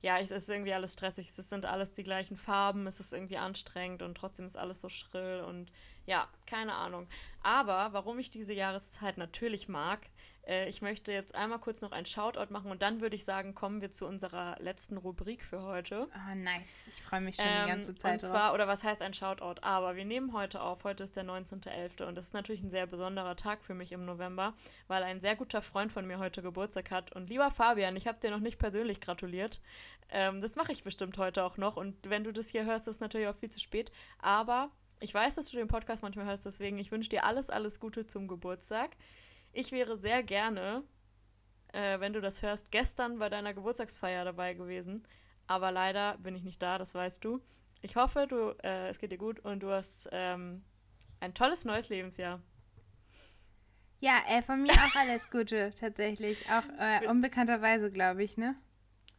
Ja, es ist irgendwie alles stressig. Es sind alles die gleichen Farben, es ist irgendwie anstrengend und trotzdem ist alles so schrill und ja, keine Ahnung. Aber warum ich diese Jahreszeit natürlich mag, äh, ich möchte jetzt einmal kurz noch ein Shoutout machen und dann würde ich sagen, kommen wir zu unserer letzten Rubrik für heute. Ah, nice. Ich freue mich schon ähm, die ganze Zeit. Und zwar, drauf. oder was heißt ein Shoutout? Aber wir nehmen heute auf. Heute ist der 19.11. und das ist natürlich ein sehr besonderer Tag für mich im November, weil ein sehr guter Freund von mir heute Geburtstag hat. Und lieber Fabian, ich habe dir noch nicht persönlich gratuliert. Ähm, das mache ich bestimmt heute auch noch. Und wenn du das hier hörst, ist es natürlich auch viel zu spät. Aber ich weiß, dass du den Podcast manchmal hörst, deswegen ich wünsche dir alles, alles Gute zum Geburtstag. Ich wäre sehr gerne, äh, wenn du das hörst, gestern bei deiner Geburtstagsfeier dabei gewesen. Aber leider bin ich nicht da, das weißt du. Ich hoffe, du, äh, es geht dir gut und du hast ähm, ein tolles neues Lebensjahr. Ja, äh, von mir auch alles Gute, tatsächlich. Auch äh, unbekannterweise, glaube ich, ne?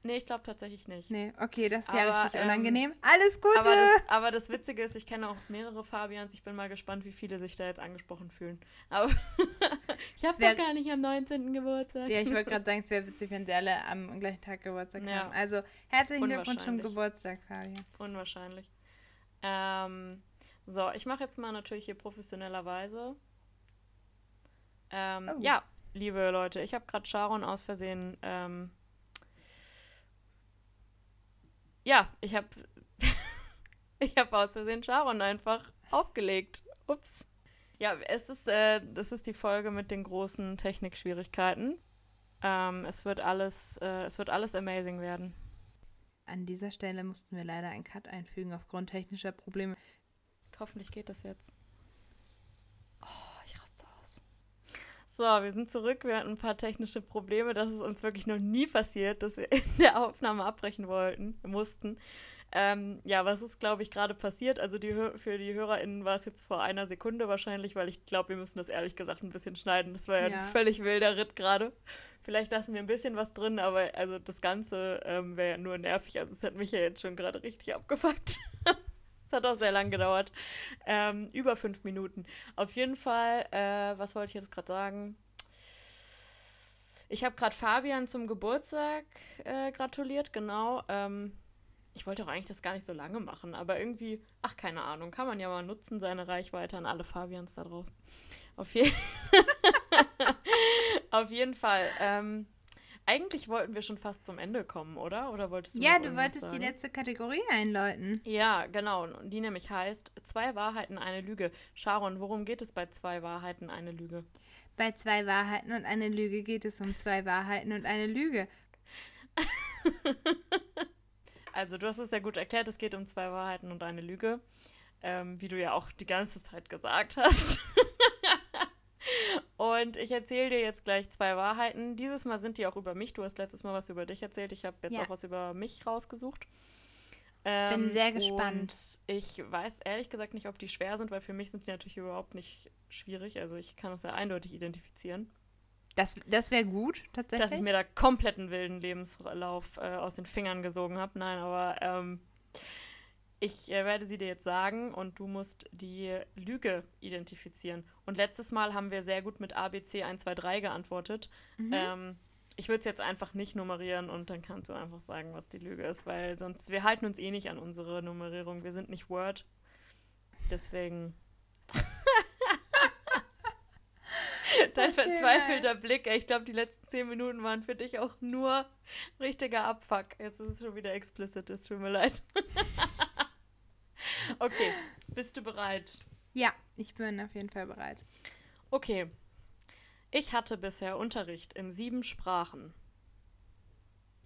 Nee, ich glaube tatsächlich nicht. Nee, okay, das ist ja Aber, richtig ähm, unangenehm. Alles Gute! Aber das, aber das Witzige ist, ich kenne auch mehrere Fabians. Ich bin mal gespannt, wie viele sich da jetzt angesprochen fühlen. Aber ich habe doch gar nicht am 19. Geburtstag. ja, ich wollte gerade sagen, es wäre witzig, wenn sie alle am gleichen Tag Geburtstag Ja. haben. Also, herzlichen Glückwunsch zum. Geburtstag, Fabian. Unwahrscheinlich. Ähm, so, ich mache jetzt mal natürlich hier professionellerweise. Ähm, Oh. Ja, liebe Leute, ich habe gerade Sharon aus Versehen. Ähm, ja, ich habe ich habe aus Versehen Sharon einfach aufgelegt. Ups. Ja, es ist, äh, das ist die Folge mit den großen Technikschwierigkeiten. Ähm, es wird alles, äh, es wird alles amazing werden. An dieser Stelle mussten wir leider einen Cut einfügen aufgrund technischer Probleme. Hoffentlich geht das jetzt. Oh, ich raste aus. So, wir sind zurück. Wir hatten ein paar technische Probleme. Das ist uns wirklich noch nie passiert, dass wir in der Aufnahme abbrechen wollten, mussten. Ähm, ja, was ist, glaube ich, gerade passiert? Also die, für die HörerInnen war es jetzt vor einer Sekunde wahrscheinlich, weil ich glaube, wir müssen das ehrlich gesagt ein bisschen schneiden. Das war ja, Ja. ein völlig wilder Ritt gerade. Vielleicht lassen wir ein bisschen was drin, aber also das Ganze ähm, wäre ja nur nervig. Also es hat mich ja jetzt schon gerade richtig abgefuckt. Es hat auch sehr lang gedauert. Ähm, über fünf Minuten. Auf jeden Fall, äh, was wollte ich jetzt gerade sagen? Ich habe gerade Fabian zum Geburtstag äh, gratuliert, genau. Ähm, ich wollte auch eigentlich das gar nicht so lange machen, aber irgendwie, ach, keine Ahnung, kann man ja mal nutzen, seine Reichweite an alle Fabians da draußen. Auf, je Auf jeden Fall. Ähm, eigentlich wollten wir schon fast zum Ende kommen, oder? Oder wolltest du Ja, du wolltest die sagen? letzte Kategorie einläuten. Ja, genau. Und die nämlich heißt Zwei Wahrheiten, eine Lüge. Sharon, worum geht es bei Zwei Wahrheiten, eine Lüge? Bei zwei Wahrheiten und eine Lüge geht es um zwei Wahrheiten und eine Lüge. Also, du hast es ja gut erklärt, es geht um zwei Wahrheiten und eine Lüge. Ähm, wie du ja auch die ganze Zeit gesagt hast. und ich erzähle dir jetzt gleich zwei Wahrheiten. Dieses Mal sind die auch über mich. Du hast letztes Mal was über dich erzählt. Ich habe jetzt Ja. auch was über mich rausgesucht. bin sehr Ähm, gespannt. Und ich weiß ehrlich gesagt nicht, ob die schwer sind, weil für mich sind die natürlich überhaupt nicht schwierig. Also ich kann das sehr eindeutig identifizieren. Das, das wäre gut, tatsächlich. Dass ich mir da kompletten wilden Lebenslauf äh, aus den Fingern gesogen habe. Nein, aber ähm, ich äh, werde sie dir jetzt sagen und du musst die Lüge identifizieren. Und letztes Mal haben wir sehr gut mit ABC 123 geantwortet. Mhm. Ähm, ich würde es jetzt einfach nicht nummerieren und dann kannst du einfach sagen, was die Lüge ist, weil sonst, wir halten uns eh nicht an unsere Nummerierung. Wir sind nicht Word. Deswegen. Dein Okay, verzweifelter nice. Blick, ich glaube, die letzten zehn Minuten waren für dich auch nur richtiger Abfuck. Jetzt ist es schon wieder explicit, es tut mir leid. okay, bist du bereit? ja, ich bin auf jeden Fall bereit. Okay. Ich hatte bisher Unterricht in sieben Sprachen.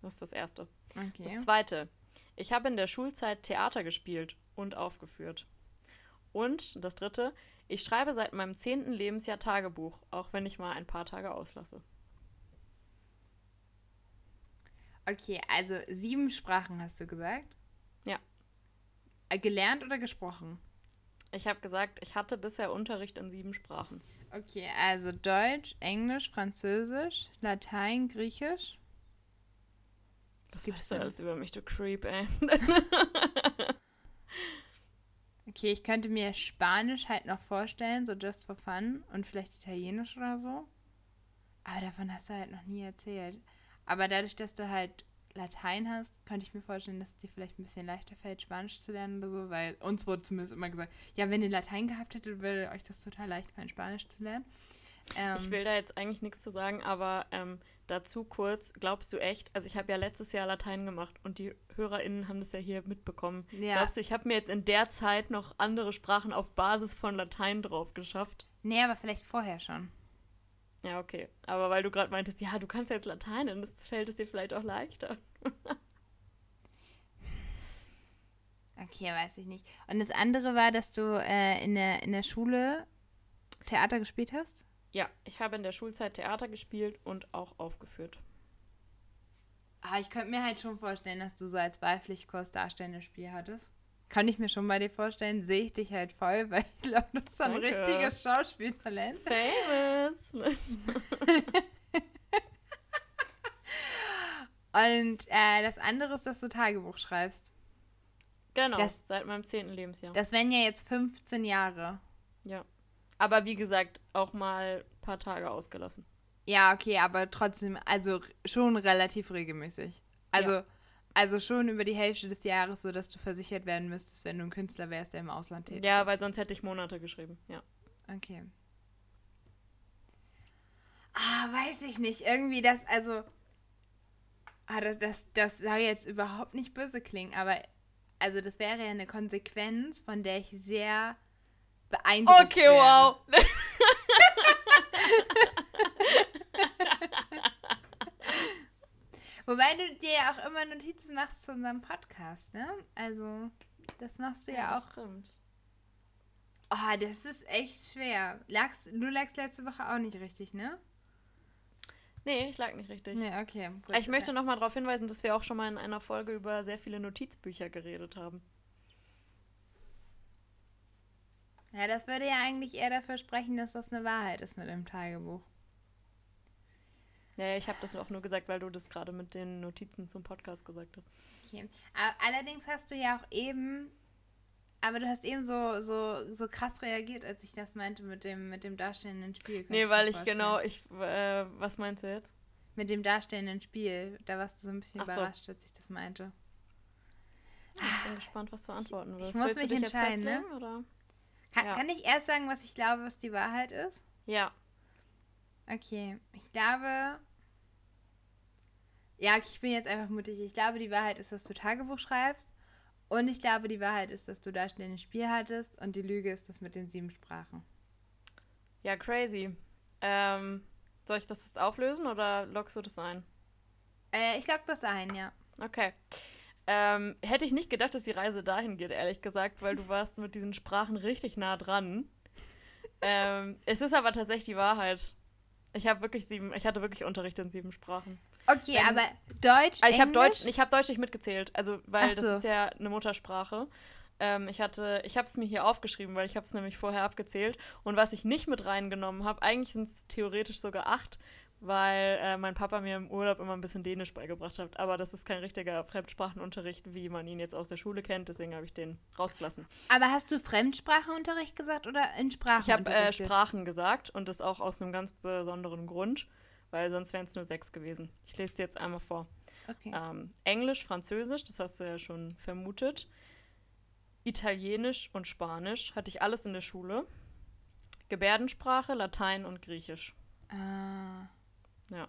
Das ist das Erste. Okay. Das Zweite. Ich habe in der Schulzeit Theater gespielt und aufgeführt. Und das Dritte. Ich schreibe seit meinem zehnten Lebensjahr Tagebuch, auch wenn ich mal ein paar Tage auslasse. Okay, also sieben Sprachen hast du gesagt? Ja. Äh, Gelernt oder gesprochen? Ich habe gesagt, ich hatte bisher Unterricht in sieben Sprachen. Okay, also Deutsch, Englisch, Französisch, Latein, Griechisch. Das du denn? alles über mich, du Creep, ey. Okay, ich könnte mir Spanisch halt noch vorstellen, so just for fun. Und vielleicht Italienisch oder so. Aber davon hast du halt noch nie erzählt. Aber dadurch, dass du halt Latein hast, könnte ich mir vorstellen, dass es dir vielleicht ein bisschen leichter fällt, Spanisch zu lernen oder so, weil uns wurde zumindest immer gesagt, ja, wenn ihr Latein gehabt hättet, würde euch das total leicht fallen, Spanisch zu lernen. Ähm, Ich will da jetzt eigentlich nichts zu sagen, aber ähm, dazu kurz, glaubst du echt, also ich habe ja letztes Jahr Latein gemacht und die HörerInnen haben das ja hier mitbekommen. Ja. Glaubst du, ich habe mir jetzt in der Zeit noch andere Sprachen auf Basis von Latein drauf geschafft? nee, aber vielleicht vorher schon. Ja, okay. Aber weil du gerade meintest, ja, du kannst ja jetzt Latein, dann fällt es dir vielleicht auch leichter. Okay, weiß ich nicht. Und das andere war, dass du äh, in, der, in der Schule Theater gespielt hast? Ja, ich habe in der Schulzeit Theater gespielt und auch aufgeführt. Ah, ich könnte mir halt schon vorstellen, dass du so als Wahlpflichtkurs darstellendes Spiel hattest. Kann ich mir schon bei dir vorstellen, sehe ich dich halt voll, weil ich glaube, du bist ein richtiges Schauspieltalent. Famous! Und äh, das andere ist, dass du Tagebuch schreibst. Genau, Das- seit meinem zehnten Lebensjahr. Das wären ja jetzt 15 Jahre. ja. Aber wie gesagt, auch mal ein paar Tage ausgelassen. Ja, okay, aber trotzdem, also schon relativ regelmäßig. Also, Ja. Also schon über die Hälfte des Jahres, so dass du versichert werden müsstest, wenn du ein Künstler wärst, der im Ausland tätig Ja, ist. weil sonst hätte ich Monate geschrieben. Ja. Okay. Ah, weiß ich nicht. Irgendwie das, also. Ah, das, das, das soll jetzt überhaupt nicht böse klingen, aber also das wäre ja eine Konsequenz, von der ich sehr beeindruckt Okay, wäre. wow. Wobei du dir ja auch immer Notizen machst zu unserem Podcast, ne? Also, das machst du ja, das auch. stimmt. Oh, das ist echt schwer. Lagst, du lagst letzte Woche auch nicht richtig, ne? Nee, ich lag nicht richtig. Nee, okay. Gut. Ich möchte noch mal darauf hinweisen, dass wir auch schon mal in einer Folge über sehr viele Notizbücher geredet haben. Ja, das würde ja eigentlich eher dafür sprechen, dass das eine Wahrheit ist mit dem Tagebuch. Ja, ja, ich habe das auch nur gesagt, weil du das gerade mit den Notizen zum Podcast gesagt hast. Okay. Allerdings hast du ja auch eben, aber du hast eben so, so, so krass reagiert, als ich das meinte mit dem, mit dem darstellenden Spiel. Kann Nee, weil ich vorstellen. genau, ich, äh, was meinst du jetzt? Mit dem darstellenden Spiel, da warst du so ein bisschen Ach so. überrascht, als ich das meinte. Ich bin gespannt, was du antworten wirst. muss Willst mich entscheiden, ne? Oder? Kann, Ja. kann ich erst sagen, was ich glaube, was die Wahrheit ist? Ja. Okay, ich glaube. Ja, ich bin jetzt einfach mutig. Ich glaube, die Wahrheit ist, dass du Tagebuch schreibst. Und ich glaube, die Wahrheit ist, dass du darstellendes Spiel hattest. Und die Lüge ist das mit den sieben Sprachen. Ja, crazy. Ähm, soll ich das jetzt auflösen oder lockst du das ein? Äh, ich log das ein, ja. Okay. Ähm, hätte ich nicht gedacht, dass die Reise dahin geht, ehrlich gesagt, weil du warst mit diesen Sprachen richtig nah dran. ähm, es ist aber tatsächlich die Wahrheit. Ich habe wirklich sieben, ich hatte wirklich Unterricht in sieben Sprachen. Okay, Ähm, aber Deutsch. Also ich habe? Deutsch, ich habe Deutsch nicht mitgezählt, also weil Ach das so. ist ja eine Muttersprache. Ähm, ich hatte, ich habe es mir hier aufgeschrieben, weil ich habe es nämlich vorher abgezählt. Und was ich nicht mit reingenommen habe, eigentlich sind es theoretisch sogar acht, weil äh, mein Papa mir im Urlaub immer ein bisschen Dänisch beigebracht hat. Aber das ist kein richtiger Fremdsprachenunterricht, wie man ihn jetzt aus der Schule kennt. Deswegen habe ich den rausgelassen. Aber hast du Fremdsprachenunterricht gesagt oder in Sprachen? Ich habe äh, Sprachen gesagt und das auch aus einem ganz besonderen Grund, weil sonst wären es nur sechs gewesen. Ich lese dir jetzt einmal vor. Okay. Ähm, Englisch, Französisch, das hast du ja schon vermutet. Italienisch und Spanisch hatte ich alles in der Schule. Gebärdensprache, Latein und Griechisch. Ah. Ja.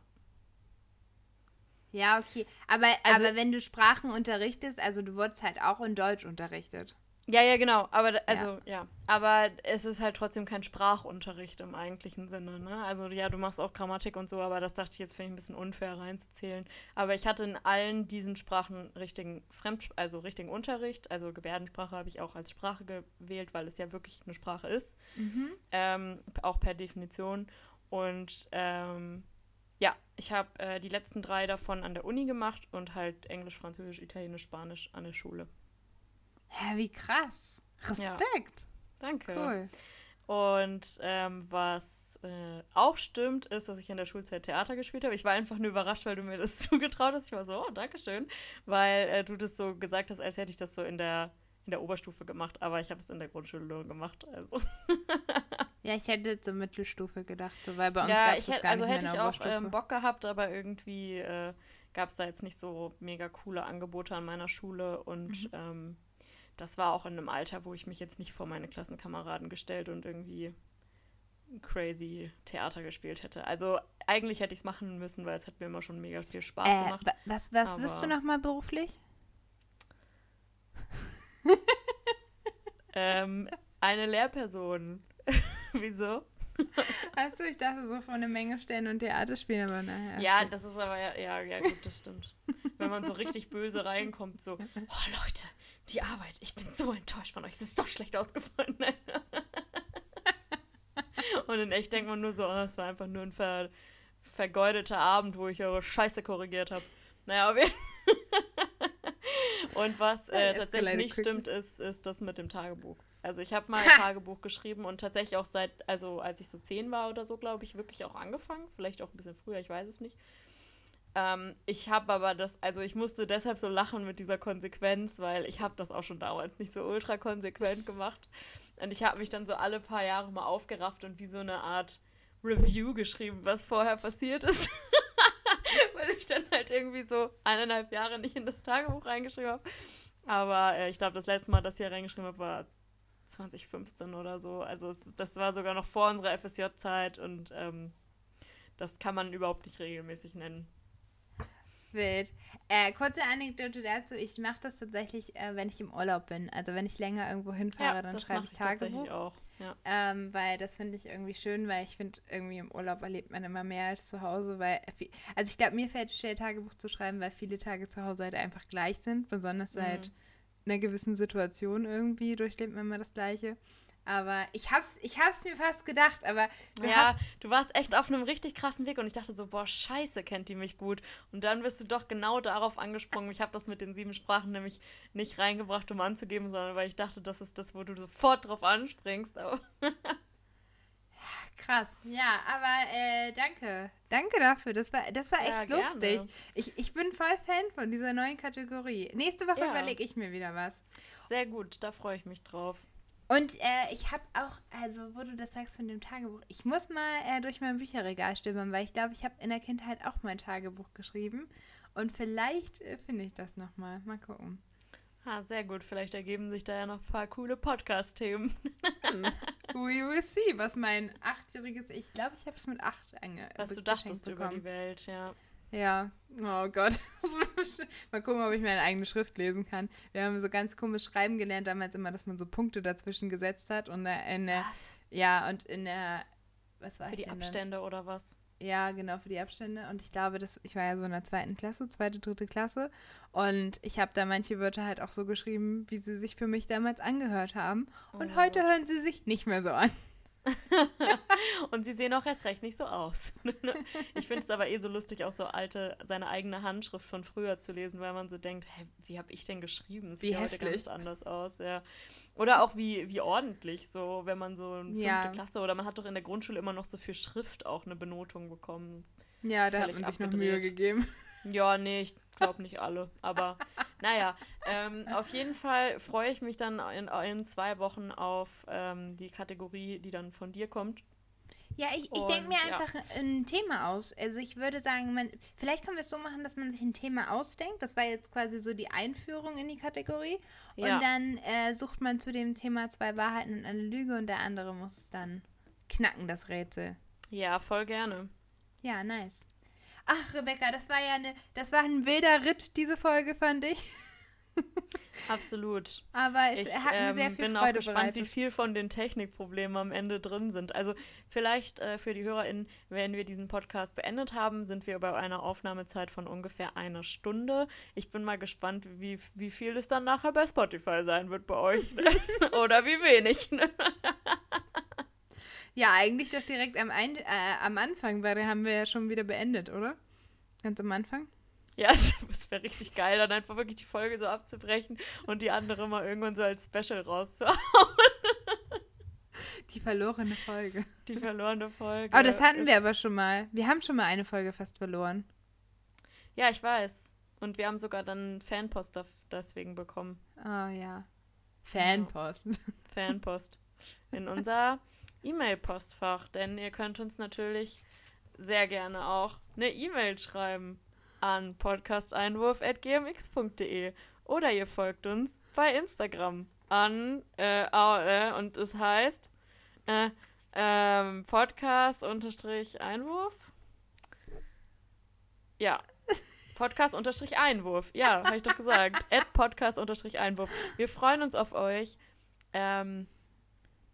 Ja, okay. Aber, Also- aber wenn du Sprachen unterrichtest, also du wurdest halt auch in Deutsch unterrichtet. Ja, ja, genau. Aber also ja. Aber es ist halt trotzdem kein Sprachunterricht im eigentlichen Sinne. Ne? Also ja, du machst auch Grammatik und so, aber das dachte ich jetzt finde ich ein bisschen unfair reinzuzählen. Aber ich hatte in allen diesen Sprachen richtigen Fremd, also richtigen Unterricht. Also Gebärdensprache habe ich auch als Sprache gewählt, weil es ja wirklich eine Sprache ist. Ähm, auch per Definition. Und ähm, ja, ich habe äh, die letzten drei davon an der Uni gemacht und halt Englisch, Französisch, Italienisch, Spanisch an der Schule. Hä, wie krass. Respekt. Danke. Cool. Und ähm, was äh, auch stimmt, ist, dass ich in der Schulzeit Theater gespielt habe. Ich war einfach nur überrascht, weil du mir das zugetraut hast. Ich war so, oh, Dankeschön. Weil äh, du das so gesagt hast, als hätte ich das so in der, in der Oberstufe gemacht. Aber ich habe es in der Grundschule nur gemacht. Also. Ja, ich hätte zur Mittelstufe gedacht, so, weil bei uns ja, gab es gar also nicht hätte mehr ich auch ähm, Bock gehabt, aber irgendwie äh, gab es da jetzt nicht so mega coole Angebote an meiner Schule. Und Mhm. ähm, das war auch in einem Alter, wo ich mich jetzt nicht vor meine Klassenkameraden gestellt und irgendwie crazy Theater gespielt hätte. Also eigentlich hätte ich es machen müssen, weil es hat mir immer schon mega viel Spaß äh, gemacht. wa- was was wirst du nochmal beruflich? Ähm, eine Lehrperson. Wieso? Achso, ich dachte so von eine Menge Stellen und Theater spielen, aber naja. Ja, das ist aber ja, ja, ja gut, das stimmt. Wenn man so richtig böse reinkommt, so, oh Leute, die Arbeit, ich bin so enttäuscht von euch, es ist so schlecht ausgefallen. Und in echt denkt man nur so, oh, es war einfach nur ein ver vergeudeter Abend, wo ich eure Scheiße korrigiert habe. Naja, auf jeden Und was äh, tatsächlich nicht stimmt, ist, ist das mit dem Tagebuch. Also ich habe mal ein Tagebuch geschrieben und tatsächlich auch seit, also als ich so zehn war oder so, glaube ich, wirklich auch angefangen. Vielleicht auch ein bisschen früher, ich weiß es nicht. Ähm, ich habe aber das, also ich musste deshalb so lachen mit dieser Konsequenz, weil ich habe das auch schon damals nicht so ultra konsequent gemacht. Und ich habe mich dann so alle paar Jahre mal aufgerafft und wie so eine Art Review geschrieben, was vorher passiert ist. weil ich dann halt irgendwie so eineinhalb Jahre nicht in das Tagebuch reingeschrieben habe. Aber äh, ich glaube, das letzte Mal, dass ich hier reingeschrieben habe, war 2015 oder so. Also das war sogar noch vor unserer FSJ-Zeit und ähm, das kann man überhaupt nicht regelmäßig nennen. Wild. Äh, kurze Anekdote dazu. Ich mache das tatsächlich, äh, wenn ich im Urlaub bin. Also wenn ich länger irgendwo hinfahre, ja, dann schreibe ich, ich Tagebuch. Auch. Ja. Ähm, weil das finde ich irgendwie schön, weil ich finde, irgendwie im Urlaub erlebt man immer mehr als zu Hause. Weil, also ich glaube, mir fällt es schwer, Tagebuch zu schreiben, weil viele Tage zu Hause halt einfach gleich sind. Besonders mhm. seit einer gewissen Situation irgendwie durchlebt man immer das Gleiche. Aber ich hab's, ich hab's mir fast gedacht, aber du ja, du warst echt auf einem richtig krassen Weg und ich dachte so, boah, scheiße, kennt die mich gut. Und dann bist du doch genau darauf angesprungen. Ich habe das mit den sieben Sprachen nämlich nicht reingebracht, um anzugeben, sondern weil ich dachte, das ist das, wo du sofort drauf anspringst. Aber Krass, ja, aber äh, danke. Danke dafür. Das war, das war echt ja, lustig. Ich, ich bin voll Fan von dieser neuen Kategorie. Nächste Woche ja. überlege ich mir wieder was. Sehr gut, da freue ich mich drauf. Und äh, ich habe auch, also wo du das sagst von dem Tagebuch, ich muss mal äh, durch mein Bücherregal stöbern, weil ich glaube, ich habe in der Kindheit auch mein Tagebuch geschrieben. Und vielleicht äh, finde ich das nochmal. Mal gucken. Ah, sehr gut. Vielleicht ergeben sich da ja noch ein paar coole Podcast-Themen. Hm. We will see, was mein achtjähriges Ich, glaube, ich habe es mit acht ange Was du dachtest bekommen. über die Welt, ja. Ja, oh Gott. Mal gucken, ob ich meine eigene Schrift lesen kann. Wir haben so ganz komisch schreiben gelernt damals immer, dass man so Punkte dazwischen gesetzt hat und in der, was? ja und in der was war für die Abstände da? oder was? Ja, genau für die Abstände und ich glaube, dass ich war ja so in der zweiten Klasse, zweite, dritte Klasse und ich habe da manche Wörter halt auch so geschrieben, wie sie sich für mich damals angehört haben und oh. heute hören sie sich nicht mehr so an. und sie sehen auch erst recht nicht so aus. ich finde es aber eh so lustig, auch so alte, seine eigene Handschrift von früher zu lesen, weil man so denkt, hä, wie habe ich denn geschrieben? Es sieht ja heute ganz anders aus, ja. Oder auch wie, wie ordentlich, so, wenn man so in fünfte ja. Klasse oder man hat doch in der Grundschule immer noch so für Schrift auch eine Benotung bekommen. Ja, da hat man sich noch Mühe gegeben. Ja, nee, ich glaube nicht alle. Aber naja, ähm, auf jeden Fall freue ich mich dann in, in zwei Wochen auf ähm, die Kategorie, die dann von dir kommt. Ja, ich, ich denke mir ja. einfach ein Thema aus. Also ich würde sagen, man, vielleicht können wir es so machen, dass man sich ein Thema ausdenkt. Das war jetzt quasi so die Einführung in die Kategorie. Ja. Und dann äh, sucht man zu dem Thema zwei Wahrheiten und eine Lüge und der andere muss es dann knacken, das Rätsel. Ja, voll gerne. Ja, nice. Ach, Rebecca, das war ja eine, das war ein wilder Ritt, diese Folge, fand ich. Absolut. Aber es ich, hat mir sehr ähm, viel bin Freude auch gespannt, bereitet. wie viel von den Technikproblemen am Ende drin sind. Also vielleicht äh, für die HörerInnen, wenn wir diesen Podcast beendet haben, sind wir bei einer Aufnahmezeit von ungefähr einer Stunde. Ich bin mal gespannt, wie, wie viel es dann nachher bei Spotify sein wird bei euch. Oder wie wenig. Ja, eigentlich doch direkt am, Ein äh, am Anfang, weil da haben wir ja schon wieder beendet, oder? Ganz am Anfang? Ja, es wäre richtig geil, dann einfach wirklich die Folge so abzubrechen und die andere mal irgendwann so als Special rauszuhauen. Die verlorene Folge. Die verlorene Folge. Aber das hatten wir aber schon mal. Wir haben schon mal eine Folge fast verloren. Ja, ich weiß. Und wir haben sogar dann Fanpost deswegen bekommen. Oh ja. Fanpost. Fanpost. In unser E-Mail-Postfach, denn ihr könnt uns natürlich sehr gerne auch eine E-Mail schreiben an podcasteinwurf.gmx.de oder ihr folgt uns bei Instagram an äh, äh, und es heißt äh, ähm, Podcast-Einwurf. Ja. Podcast-Einwurf. Ja, habe ich doch gesagt. At Podcast-Einwurf. Wir freuen uns auf euch. Ähm,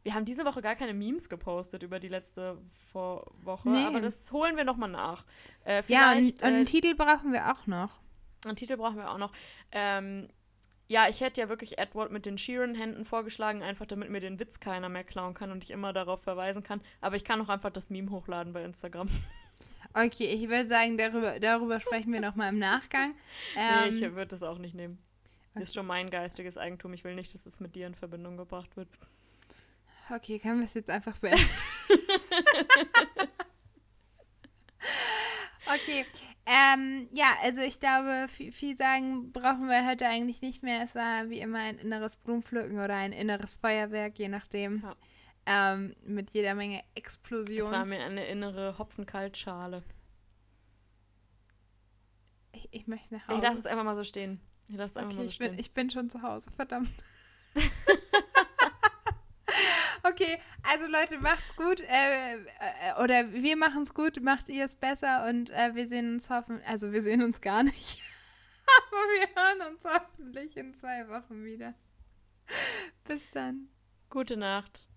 wir haben diese Woche gar keine Memes gepostet über die letzte Vor Woche, nee. aber das holen wir nochmal nach. Äh, ja, und, und einen äh, Titel brauchen wir auch noch. Einen Titel brauchen wir auch noch. Ähm, ja, ich hätte ja wirklich Edward mit den Sheeran-Händen vorgeschlagen, einfach damit mir den Witz keiner mehr klauen kann und ich immer darauf verweisen kann. Aber ich kann auch einfach das Meme hochladen bei Instagram. Okay, ich würde sagen, darüber, darüber sprechen wir nochmal im Nachgang. Ähm, nee, ich würde das auch nicht nehmen. Das okay. ist schon mein geistiges Eigentum. Ich will nicht, dass es mit dir in Verbindung gebracht wird. Okay, können wir es jetzt einfach beenden? Okay, ähm, ja, also ich glaube, viel, viel, sagen brauchen wir heute eigentlich nicht mehr. Es war wie immer ein inneres Blumenpflücken oder ein inneres Feuerwerk, je nachdem. Ja. Ähm, mit jeder Menge Explosion. Es war mir eine innere Hopfenkaltschale. Ich, ich möchte nach Hause. Ich lasse es einfach mal so stehen. Ich lasse es einfach okay, mal so ich stehen. Bin, ich bin schon zu Hause, verdammt. okay, also Leute, macht's gut. Äh, äh, oder wir machen's gut, macht ihr es besser und äh, wir sehen uns hoffentlich, also wir sehen uns gar nicht. Aber wir hören uns hoffentlich in zwei Wochen wieder. Bis dann. Gute Nacht.